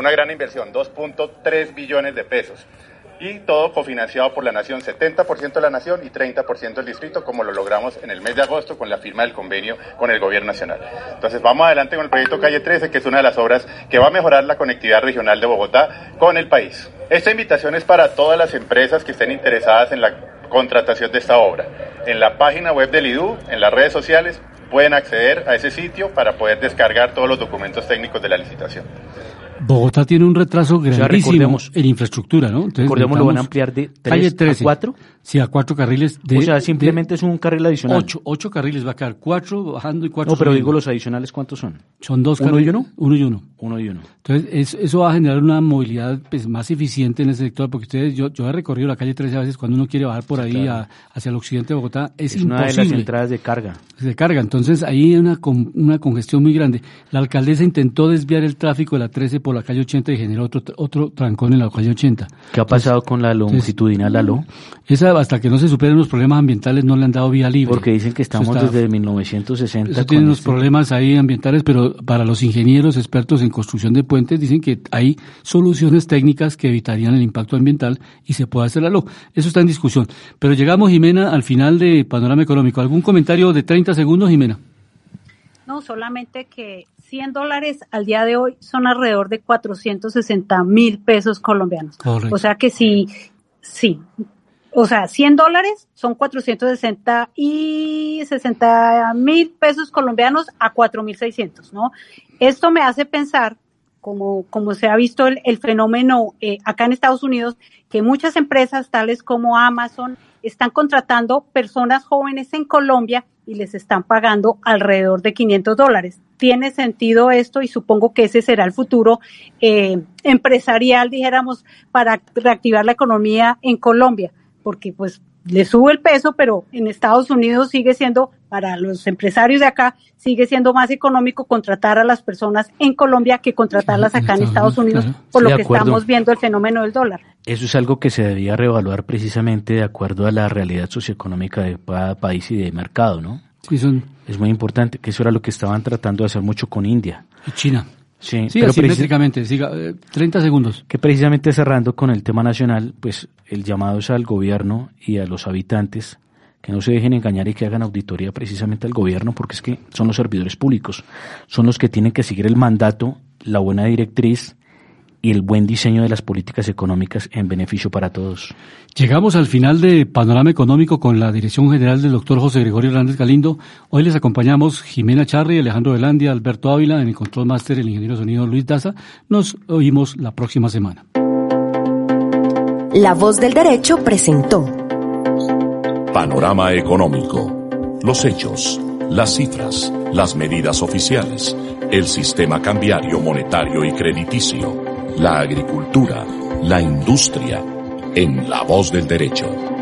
Una gran inversión, 2.3 billones de pesos. Y todo cofinanciado por la Nación, 70% de la Nación y 30% del distrito, como lo logramos en el mes de agosto con la firma del convenio con el Gobierno Nacional. Entonces vamos adelante con el proyecto Calle 13, que es una de las obras que va a mejorar la conectividad regional de Bogotá con el país. Esta invitación es para todas las empresas que estén interesadas en la contratación de esta obra. En la página web del IDU, en las redes sociales, pueden acceder a ese sitio para poder descargar todos los documentos técnicos de la licitación. Bogotá tiene un retraso grandísimo en infraestructura, ¿no? Entonces, recordemos, lo van a ampliar de 3 a 4. Sí, a cuatro carriles. De, o sea, simplemente es un carril adicional. Ocho, ocho carriles, va a quedar cuatro bajando y cuatro No, pero digo los adicionales, ¿cuántos son? Son dos ¿Uno y uno? Uno y uno. Uno y uno. Entonces, eso va a generar una movilidad pues, más eficiente en ese sector, porque ustedes, yo, yo he recorrido la calle 13 a veces cuando uno quiere bajar por ahí a, hacia el occidente de Bogotá, es, es imposible. una de las entradas de carga. De carga, entonces ahí hay una, una congestión muy grande. La alcaldesa intentó desviar el tráfico de la 13 por la calle 80 y generó otro, otro trancón en la calle 80. ¿Qué ha pasado con la longitudinal ALO? Esa, hasta que no se superen los problemas ambientales, no le han dado vía libre. Porque dicen que estamos desde 1960. Eso tiene unos este... problemas ahí ambientales, pero para los ingenieros expertos en construcción de puentes dicen que hay soluciones técnicas que evitarían el impacto ambiental y se puede hacer la LO. Eso está en discusión. Pero llegamos, Jimena, al final de Panorama Económico. ¿Algún comentario de 30 segundos, Jimena? No, solamente que 100 dólares al día de hoy son alrededor de 460 mil pesos colombianos. Correcto. O sea que si, sí, o sea, 100 dólares son 460 y 60 mil pesos colombianos a 4.600, ¿no? Esto me hace pensar, como, como se ha visto el, el fenómeno eh, acá en Estados Unidos, que muchas empresas tales como Amazon están contratando personas jóvenes en Colombia y les están pagando alrededor de 500 dólares. Tiene sentido esto y supongo que ese será el futuro eh, empresarial, dijéramos, para reactivar la economía en Colombia porque pues le sube el peso, pero en Estados Unidos sigue siendo, para los empresarios de acá, sigue siendo más económico contratar a las personas en Colombia que contratarlas acá en Estados Unidos, por lo que estamos viendo el fenómeno del dólar. Eso es algo que se debía reevaluar precisamente de acuerdo a la realidad socioeconómica de cada país y de mercado, ¿no? Sí, son... Es muy importante, que eso era lo que estaban tratando de hacer mucho con India. Y China. Sí, sí pero asimétricamente, siga, eh, 30 segundos. Que precisamente cerrando con el tema nacional, pues el llamado es al gobierno y a los habitantes que no se dejen engañar y que hagan auditoría precisamente al gobierno, porque es que son los servidores públicos, son los que tienen que seguir el mandato, la buena directriz y el buen diseño de las políticas económicas en beneficio para todos. Llegamos al final de Panorama Económico con la dirección general del doctor José Gregorio Hernández Galindo. Hoy les acompañamos Jimena Charri, Alejandro Velandia, Alberto Ávila, en el control máster el ingeniero de sonido Luis Daza. Nos oímos la próxima semana. La voz del derecho presentó Panorama Económico. Los hechos, las cifras, las medidas oficiales, el sistema cambiario monetario y crediticio la agricultura, la industria, en La Voz del Derecho.